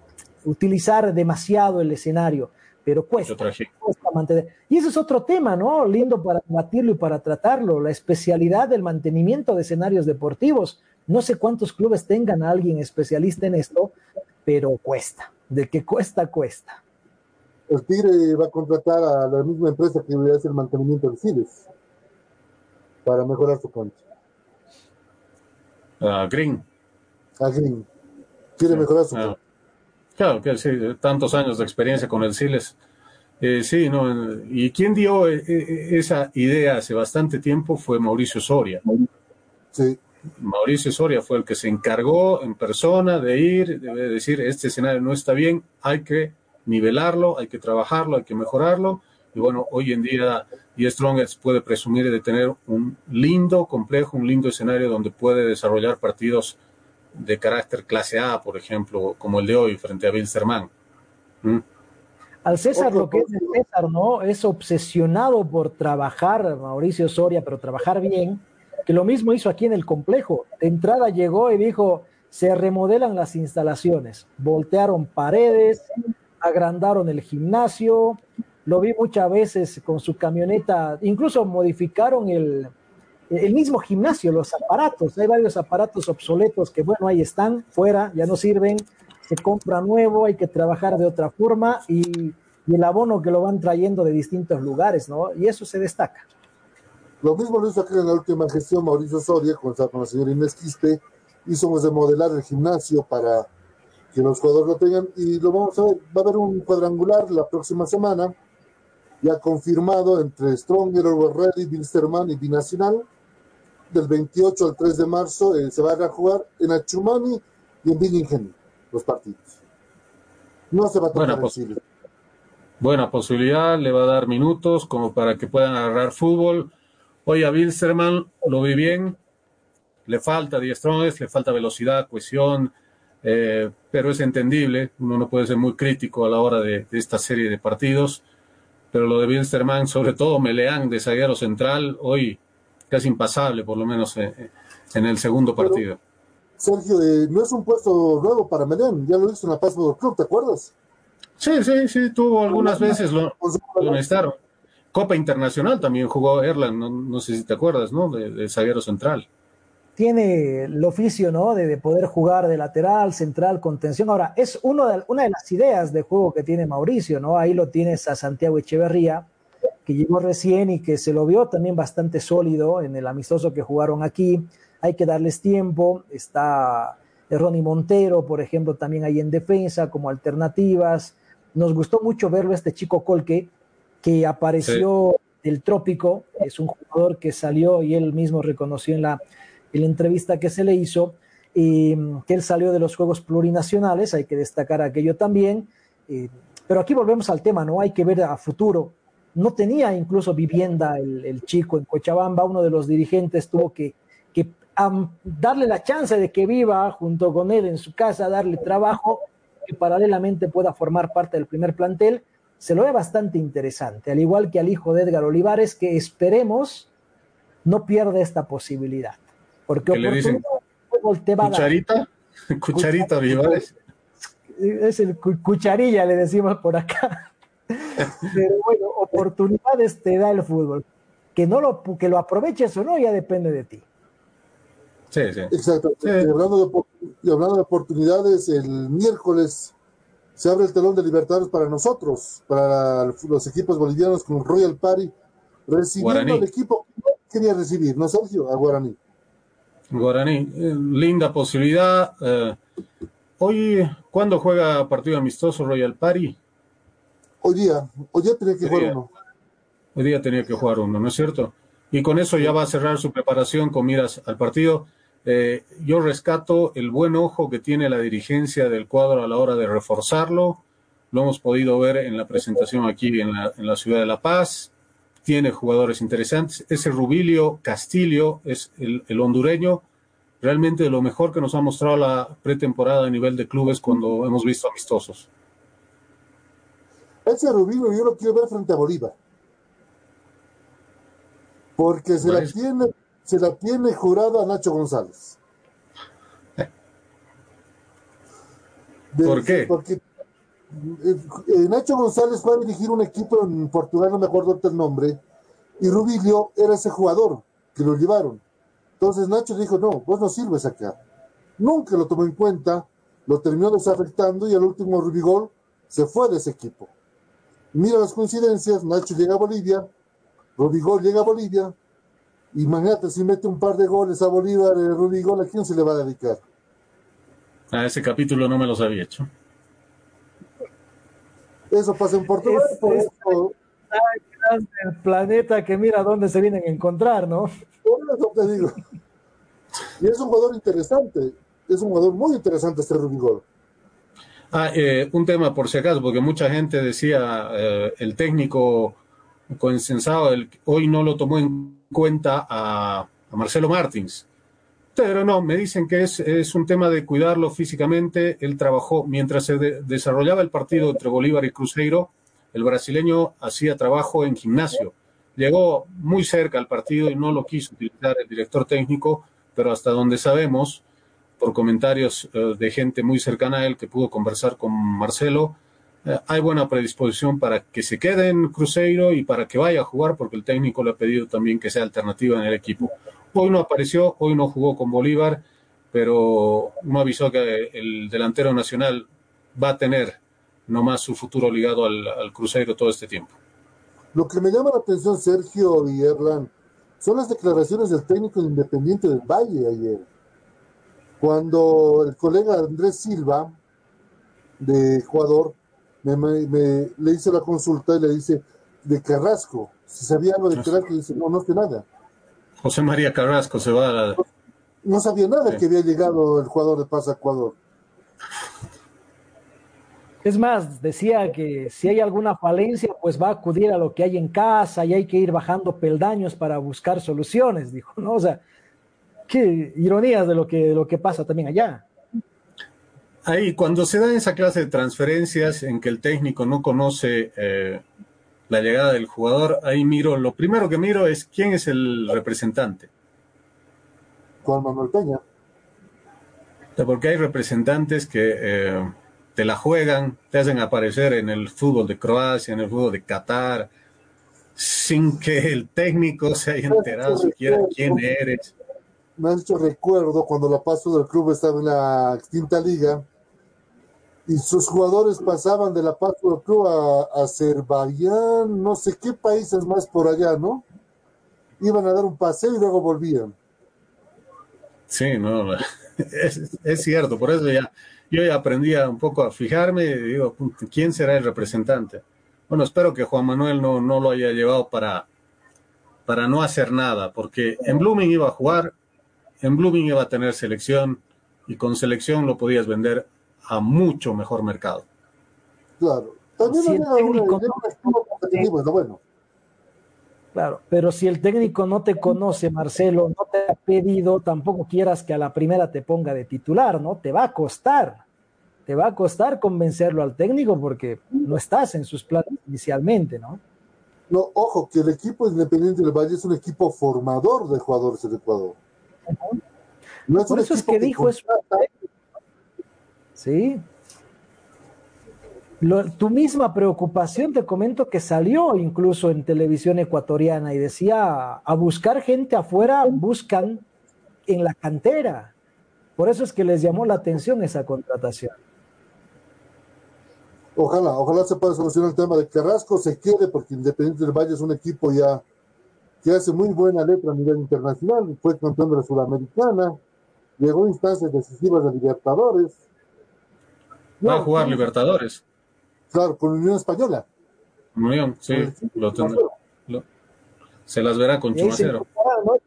utilizar demasiado el escenario pero cuesta, mantener. Y ese es otro tema, ¿no? Lindo para debatirlo y para tratarlo, la especialidad del mantenimiento de escenarios deportivos. No sé cuántos clubes tengan a alguien especialista en esto, pero cuesta. De que cuesta, cuesta. El Tigre va a contratar a la misma empresa que a hacer el mantenimiento de Siles para mejorar su cancha. A Green. A Green. Quiere mejorar su. Ah, claro, que sí, tantos años de experiencia con el Siles. Eh, sí, no, y quien dio eh, eh, esa idea hace bastante tiempo fue Mauricio Soria. Sí. Mauricio Soria fue el que se encargó en persona de ir, de decir, este escenario no está bien, hay que nivelarlo, hay que trabajarlo, hay que mejorarlo. Y bueno, hoy en día y Strongest puede presumir de tener un lindo complejo, un lindo escenario donde puede desarrollar partidos de carácter clase A, por ejemplo, como el de hoy frente a Wilstermann. ¿Mm? Al César lo que es el César, ¿no? Es obsesionado por trabajar, Mauricio Soria, pero trabajar bien, que lo mismo hizo aquí en el complejo. De entrada llegó y dijo, se remodelan las instalaciones, voltearon paredes, agrandaron el gimnasio, lo vi muchas veces con su camioneta, incluso modificaron el, el mismo gimnasio, los aparatos, hay varios aparatos obsoletos que bueno, ahí están, fuera, ya no sirven, se compra nuevo, hay que trabajar de otra forma y, el abono que lo van trayendo de distintos lugares, ¿no? Y eso se destaca. Lo mismo lo hizo aquí en la última gestión Mauricio Soria con, con la señora Inés Quispe, hizo de modelar el gimnasio para que los jugadores lo tengan y lo vamos a ver, va a haber un cuadrangular la próxima semana, ya confirmado entre Stronger, Ready, Bilsterman y Binacional, del 28 al 3 de marzo eh, se van a jugar en Achumani y en Billingen los partidos. No se va a tocar buena, pos buena posibilidad, le va a dar minutos como para que puedan agarrar fútbol. Hoy a Bilsterman lo vi bien, le falta 10 Strongest, le falta velocidad, cohesión, eh, pero es entendible, uno no puede ser muy crítico a la hora de, de esta serie de partidos, pero lo de Wilstermann, sobre todo Meleán de zaguero central, hoy casi impasable, por lo menos eh, en el segundo partido. Pero, Sergio, eh, no es un puesto nuevo para Meleán, ya lo hizo en la Paz Fútbol Club, ¿te acuerdas? Sí, sí, sí, tuvo algunas veces, lo, lo necesitaron. Copa Internacional también jugó Erland, no, no sé si te acuerdas, ¿no? De, de zaguero central tiene el oficio, ¿no? De, de, poder jugar de lateral, central, contención. Ahora, es uno de, una de las ideas de juego que tiene Mauricio, ¿no? Ahí lo tienes a Santiago Echeverría, que llegó recién y que se lo vio también bastante sólido en el amistoso que jugaron aquí. Hay que darles tiempo. Está Ronnie Montero, por ejemplo, también ahí en defensa como alternativas. Nos gustó mucho verlo este chico Colque, que apareció sí. del trópico. Es un jugador que salió y él mismo reconoció en la en la entrevista que se le hizo, eh, que él salió de los Juegos Plurinacionales, hay que destacar aquello también, eh, pero aquí volvemos al tema, ¿no? Hay que ver a futuro. No tenía incluso vivienda el, el chico en Cochabamba, uno de los dirigentes tuvo que, que um, darle la chance de que viva junto con él en su casa, darle trabajo, que paralelamente pueda formar parte del primer plantel, se lo ve bastante interesante, al igual que al hijo de Edgar Olivares, que esperemos no pierda esta posibilidad. Porque ¿Qué le dicen? Te va ¿Cucharita? ¿Cucharita Olivares? Es el cu cucharilla, le decimos por acá. Pero bueno, oportunidades te da el fútbol. Que, no lo, que lo aproveches o no, ya depende de ti. Sí, sí. Exacto. Sí. Y, hablando de, y hablando de oportunidades, el miércoles se abre el telón de Libertadores para nosotros, para los equipos bolivianos con Royal Party, recibiendo Guaraní. al equipo que no quería recibir, ¿no, Sergio? A Guaraní. Guaraní, eh, linda posibilidad. Eh, hoy, ¿cuándo juega partido amistoso Royal Party? Hoy día, hoy día tenía que hoy jugar día. uno. Hoy día tenía que jugar uno, ¿no es cierto? Y con eso ya va a cerrar su preparación con miras al partido. Eh, yo rescato el buen ojo que tiene la dirigencia del cuadro a la hora de reforzarlo. Lo hemos podido ver en la presentación aquí en la, en la ciudad de La Paz tiene jugadores interesantes. Ese Rubilio Castillo es el, el, hondureño, realmente lo mejor que nos ha mostrado la pretemporada a nivel de clubes cuando hemos visto amistosos. Ese Rubilio yo lo quiero ver frente a Bolívar. Porque se la, tiene, se la tiene jurada a Nacho González. ¿Por qué? Porque eh, Nacho González fue a dirigir un equipo en Portugal, no me acuerdo el nombre, y Rubilio era ese jugador que lo llevaron. Entonces Nacho dijo, no, vos no sirves acá. Nunca lo tomó en cuenta, lo terminó desafectando y al último Rubigol se fue de ese equipo. Mira las coincidencias, Nacho llega a Bolivia, Rubigol llega a Bolivia Imagínate, si mete un par de goles a Bolívar, el Rubigol, ¿a quién se le va a dedicar? A ese capítulo no me los había hecho. Eso pasa en Portugal, Es- por, es- eso, El planeta que mira dónde se vienen a encontrar, ¿no? por eso te digo. Y es un jugador interesante, es un jugador muy interesante este Rubigol. Ah, eh, un tema por si acaso, porque mucha gente decía eh, el técnico consensado el, hoy no lo tomó en cuenta a, Marcelo Martins. Pero no, me dicen que es, un tema de cuidarlo físicamente. Él trabajó mientras se de- desarrollaba el partido entre Bolívar y Cruzeiro. El brasileño hacía trabajo en gimnasio. Llegó muy cerca al partido y no lo quiso utilizar el director técnico, pero hasta donde sabemos, por comentarios eh, de gente muy cercana a él que pudo conversar con Marcelo, eh, hay buena predisposición para que se quede en Cruzeiro y para que vaya a jugar, porque el técnico le ha pedido también que sea alternativa en el equipo. Hoy no apareció, hoy no jugó con Bolívar, pero no avisó que el delantero nacional va a tener nomás su futuro ligado al, al Cruzeiro todo este tiempo. Lo que me llama la atención, Sergio y Erlan, son las declaraciones del técnico independiente del Valle ayer. Cuando el colega Andrés Silva, de Ecuador, me, me- me- le hizo la consulta y le dice de Carrasco, si sabía algo de Carrasco, y dice, no, no sé nada. José María Carrasco se va a, No sabía nada Sí. que había llegado el jugador de Paz a Ecuador. Es más, decía que si hay alguna falencia, pues va a acudir a lo que hay en casa y hay que ir bajando peldaños para buscar soluciones, dijo, ¿no? O sea, qué ironías de lo que, de lo que pasa también allá. Ahí, cuando se da esa clase de transferencias en que el técnico no conoce eh, la llegada del jugador, ahí miro, lo primero que miro es quién es el representante. Juan Manuel Peña. Porque hay representantes que eh, te la juegan, te hacen aparecer en el fútbol de Croacia, en el fútbol de Qatar, sin que el técnico se haya enterado siquiera quién eres. Me has hecho recuerdo cuando la paso del club estaba en la extinta liga y sus jugadores pasaban de la paso del club a, a Azerbaiyán, no sé qué países más por allá, ¿no? Iban a dar un paseo y luego volvían. Sí, no, es, cierto, por eso ya yo ya aprendí un poco a fijarme y digo, "Puta, ¿quién será el representante? Bueno, espero que Juan Manuel no, no lo haya llevado para, para no hacer nada, porque en Blooming iba a jugar, en Blooming iba a tener selección y con selección lo podías vender a mucho mejor mercado. Claro. También Si era un estilo competitivo, es lo bueno. Claro, pero si el técnico no te conoce, Marcelo, no te ha pedido, tampoco quieras que a la primera te ponga de titular, ¿no? Te va a costar, te va a costar convencerlo al técnico porque no estás en sus planes inicialmente, ¿no? No, ojo, que el equipo Independiente del Valle es un equipo formador de jugadores del Ecuador. No Por eso es que dijo eso. Sí. Lo- tu misma preocupación, te comento que salió incluso en televisión ecuatoriana y decía, a buscar gente afuera, buscan en la cantera. Por eso es que les llamó la atención esa contratación. Ojalá, ojalá se pueda solucionar el tema de Carrasco, se quede porque Independiente del Valle es un equipo ya que hace muy buena letra a nivel internacional, fue campeón de la Sudamericana, llegó a instancias decisivas de Libertadores. Va a jugar Libertadores. Claro, con Unión Española. Unión, sí, lo tendrá. lo- se las verá con Chumacero.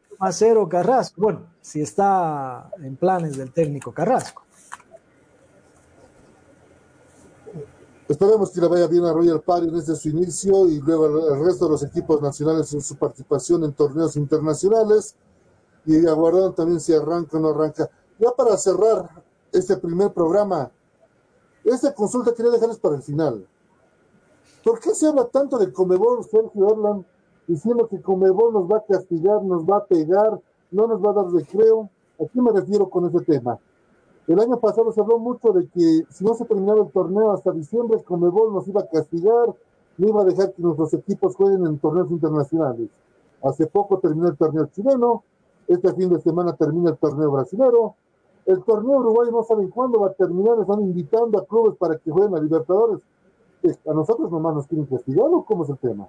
Chumacero Carrasco. Bueno, si está en planes del técnico Carrasco. Esperemos que le vaya bien a Royal Party desde su inicio y luego al resto de los equipos nacionales en su participación en torneos internacionales y aguardando también si arranca o no arranca. Ya para cerrar este primer programa, esta consulta quería dejarles para el final. ¿Por qué se habla tanto de Comebol, Sergio Orlan, diciendo que Comebol nos va a castigar, nos va a pegar, no nos va a dar recreo? ¿A qué me refiero con ese tema? El año pasado se habló mucho de que si no se terminaba el torneo hasta diciembre, Comebol nos iba a castigar, no iba a dejar que nuestros equipos jueguen en torneos internacionales. Hace poco terminó el torneo chileno, este fin de semana termina el torneo brasilero, el torneo uruguayo no saben cuándo va a terminar, están invitando a clubes para que jueguen a Libertadores. ¿A nosotros nomás nos quieren castigar o cómo es el tema?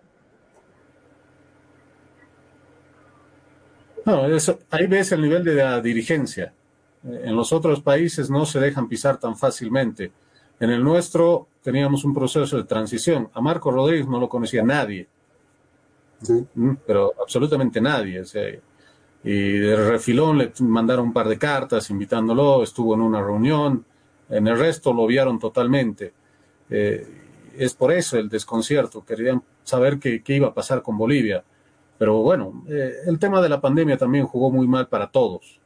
No, eso, ahí ves el nivel de la dirigencia. En los otros países no se dejan pisar tan fácilmente. En el nuestro teníamos un proceso de transición. A Marco Rodríguez no lo conocía nadie. Sí. Mm, pero absolutamente nadie. O sea, y de refilón le mandaron un par de cartas invitándolo, estuvo en una reunión, en el resto lo vieron totalmente. Eh, es por eso el desconcierto, querían saber qué, qué, iba a pasar con Bolivia. Pero bueno, eh, el tema de la pandemia también jugó muy mal para todos.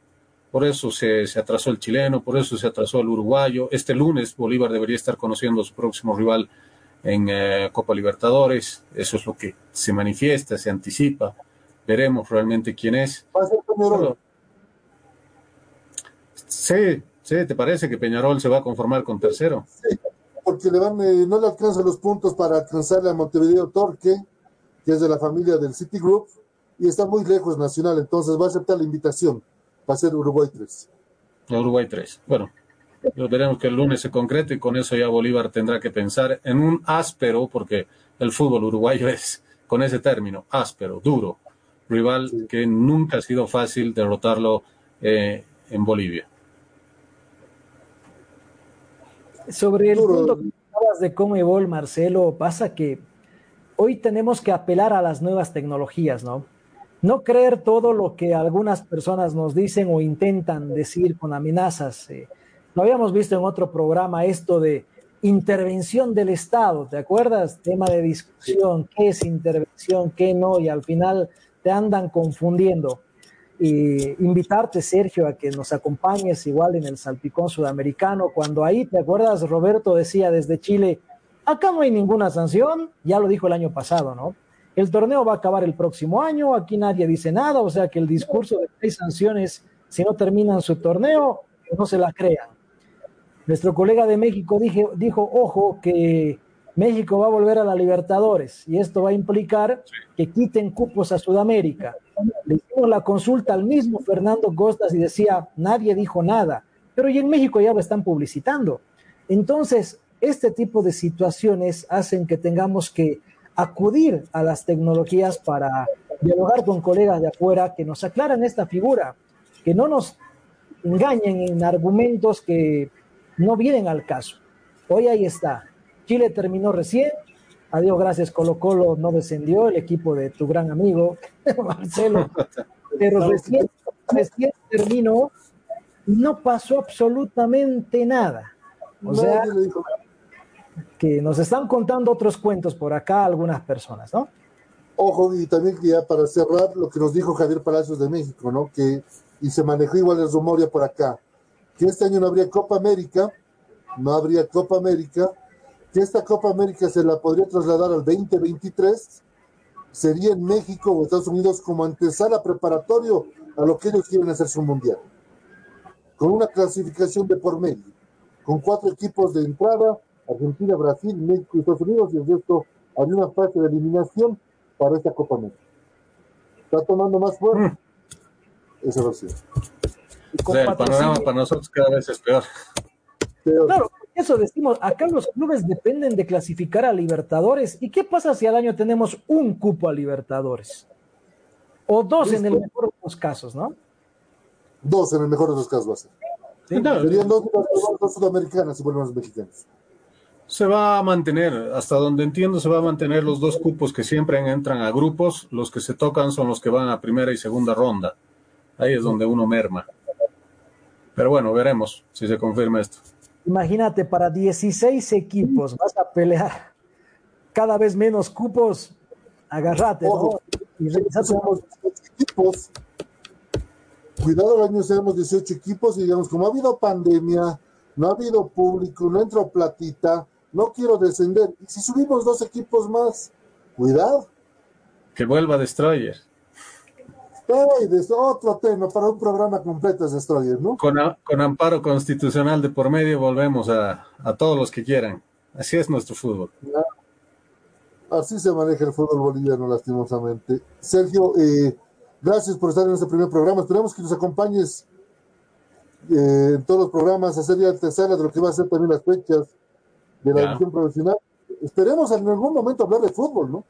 Por eso se, se, atrasó el chileno, por eso se atrasó el uruguayo. Este lunes Bolívar debería estar conociendo a su próximo rival en eh, Copa Libertadores. Eso es lo que se manifiesta, se anticipa veremos realmente quién es. Pero, sí, sí, ¿te parece que Peñarol se va a conformar con tercero? Sí, porque le van, eh, no le alcanzan los puntos para alcanzarle a Montevideo Torque, que es de la familia del Citigroup, y está muy lejos Nacional, entonces va a aceptar la invitación, va a ser Uruguay 3. Uruguay 3, bueno. Veremos que el lunes se concrete y con eso ya Bolívar tendrá que pensar en un áspero, porque el fútbol uruguayo es, con ese término, áspero, duro, rival sí. que nunca ha sido fácil derrotarlo eh, en Bolivia. Sobre el punto que hablabas de Comebol, Marcelo, pasa que hoy tenemos que apelar a las nuevas tecnologías, ¿no? No creer todo lo que algunas personas nos dicen o intentan decir con amenazas. Eh, lo habíamos visto en otro programa, esto de intervención del Estado, ¿te acuerdas? Tema de discusión, qué es intervención, qué no, y al final te andan confundiendo. Y invitarte, Sergio, a que nos acompañes igual en el Salpicón Sudamericano, cuando ahí, ¿te acuerdas? Roberto decía desde Chile, acá no hay ninguna sanción, ya lo dijo el año pasado, ¿no? El torneo va a acabar el próximo año, aquí nadie dice nada, o sea que el discurso de que hay sanciones si no terminan su torneo, no se la crean. Nuestro colega de México dijo, ojo, que México va a volver a la Libertadores y esto va a implicar que quiten cupos a Sudamérica. Le hicimos la consulta al mismo Fernando Costas y decía, nadie dijo nada, pero y en México ya lo están publicitando. Entonces, este tipo de situaciones hacen que tengamos que acudir a las tecnologías para dialogar con colegas de afuera que nos aclaran esta figura, que no nos engañen en argumentos que no vienen al caso. Hoy ahí está, Chile terminó recién. Adiós, gracias, Colo Colo no descendió, el equipo de tu gran amigo, Marcelo. Pero recién, recién terminó y no pasó absolutamente nada. O sea, que nos están contando otros cuentos por acá algunas personas, ¿no? Ojo, y también ya para cerrar lo que nos dijo Javier Palacios de México, ¿no? Que, y se manejó igual el rumor ya por acá, que este año no habría Copa América, no habría Copa América, que esta Copa América se la podría trasladar al 2023, sería en México o Estados Unidos como antesala preparatorio a lo que ellos quieren hacer su mundial. Con una clasificación de por medio, con cuatro equipos de entrada, Argentina, Brasil, México y Estados Unidos, y el resto habría una fase de eliminación para esta Copa América. ¿Está tomando más fuerza? Mm. Esa versión. O sea, el panorama para nosotros cada vez es peor. peor. Claro, eso decimos, acá los clubes dependen de clasificar a Libertadores. ¿Y qué pasa si al año tenemos un cupo a Libertadores? O dos en el mejor de los casos, ¿no? Dos en el mejor de los casos va a ser. Sí, no, Serían dos, dos sudamericanas y vuelven los mexicanos. Se va a mantener, hasta donde entiendo, se va a mantener los dos cupos que siempre entran a grupos. Los que se tocan son los que van a primera y segunda ronda. Ahí es donde uno merma. Pero bueno, veremos si se confirma esto. Imagínate, para 16 equipos vas a pelear cada vez menos cupos, agarrate, ¿no? Y seamos equipos. Cuidado, el año seamos 18 equipos y digamos, como ha habido pandemia, no ha habido público, no entró platita, no quiero descender. Y si subimos dos equipos más, cuidado. Que vuelva Destroyer. De otro tema para un programa completo es Destroyer, ¿no? Con, a, con, amparo constitucional de por medio volvemos a, a, todos los que quieran. Así es nuestro fútbol. Así se maneja el fútbol boliviano, lastimosamente. Sergio, eh, gracias por estar en este primer programa. Esperamos que nos acompañes eh, en todos los programas, hacer ya tercera de lo que va a ser también las fechas de la división profesional. Esperemos en algún momento hablar de fútbol, ¿no?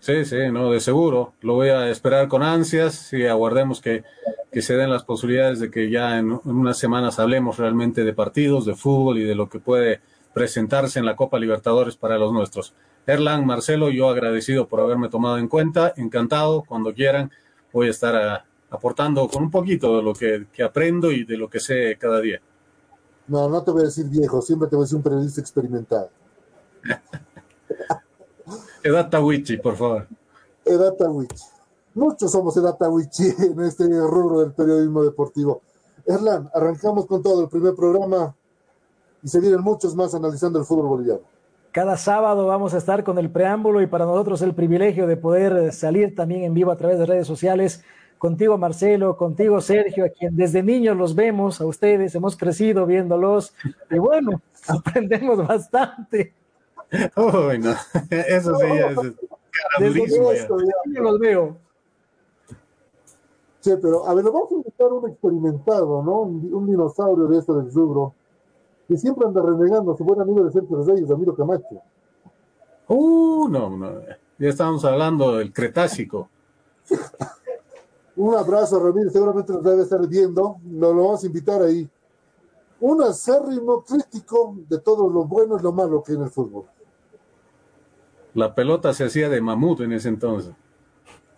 Sí, sí, no, de seguro. Lo voy a esperar con ansias y aguardemos que, que se den las posibilidades de que ya en, en, unas semanas hablemos realmente de partidos, de fútbol y de lo que puede presentarse en la Copa Libertadores para los nuestros. Erlan, Marcelo, yo agradecido por haberme tomado en cuenta, encantado, cuando quieran voy a estar a, aportando con un poquito de lo que, que, aprendo y de lo que sé cada día. No, no te voy a decir viejo, siempre te voy a decir un periodista experimentado. Edad Tawichi, por favor. Edad Tawichi. Muchos somos Edad Tawichi en este rubro del periodismo deportivo. Erlan, arrancamos con todo el primer programa y se vienen muchos más analizando el fútbol boliviano. Cada sábado vamos a estar con el preámbulo y para nosotros el privilegio de poder salir también en vivo a través de redes sociales. Contigo Marcelo, contigo Sergio, a quien desde niños los vemos, a ustedes hemos crecido viéndolos y bueno, aprendemos bastante. Uy, no, eso sí es desde esto, ya los veo. Sí, pero a ver, vamos a invitar un experimentado, ¿no? Un, un dinosaurio de esto del rubro que siempre anda renegando a su buen amigo de Sergio Reyes, Ramiro Camacho. Uh, no, no, ya estábamos hablando del Cretácico. Un abrazo, Ramiro, seguramente nos debe estar viendo, nos lo vamos a invitar ahí. Un acérrimo crítico de todo lo bueno y lo malo que hay en el fútbol. La pelota se hacía de mamut en ese entonces.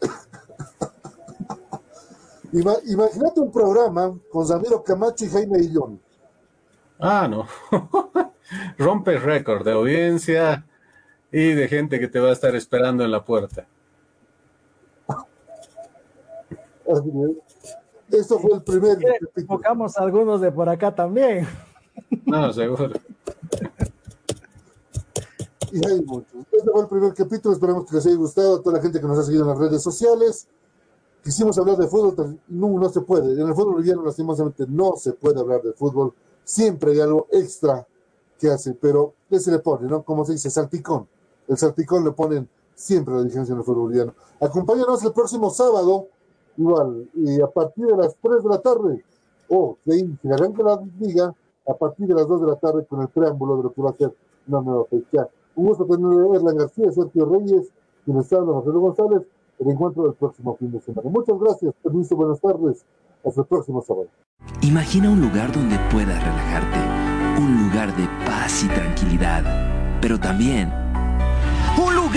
Imagínate un programa con Ramiro Camacho y Jaime Illón. Ah, no. Rompe récord de audiencia y de gente que te va a estar esperando en la puerta. Esto fue el primer. Tocamos algunos de por acá también. No, seguro. Y hay muchos. Este fue el primer capítulo. Esperamos que les haya gustado a toda la gente que nos ha seguido en las redes sociales. Quisimos hablar de fútbol, no, no se puede. En el fútbol boliviano, lastimosamente, no se puede hablar de fútbol siempre hay algo extra que hace, pero ¿qué se le pone, no? Como se dice, salpicón. El salpicón le ponen siempre la dirigencia en el fútbol boliviano. Acompáñanos el próximo sábado, igual, y a partir de las 3 de la tarde, o oh, se arranca la liga, a partir de las 2 de la tarde con el preámbulo de lo que va a ser una nueva fecha. Un gusto tener a Erlan García, Sergio Reyes, quien está hablando, José González, el encuentro del próximo fin de semana. Muchas gracias, permiso, buenas tardes, hasta el próximo sábado. Imagina un lugar donde puedas relajarte, un lugar de paz y tranquilidad, pero también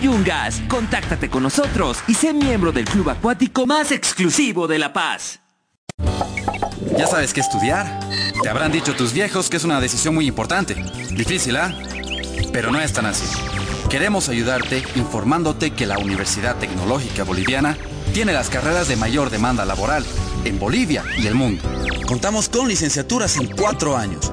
Yungas. Contáctate con nosotros y sé miembro del club acuático más exclusivo de La Paz. ¿Ya sabes qué estudiar? Te habrán dicho tus viejos que es una decisión muy importante. Difícil, ¿ah? Pero no es tan así. Queremos ayudarte informándote que la Universidad Tecnológica Boliviana tiene las carreras de mayor demanda laboral en Bolivia y el mundo. Contamos con licenciaturas en cuatro años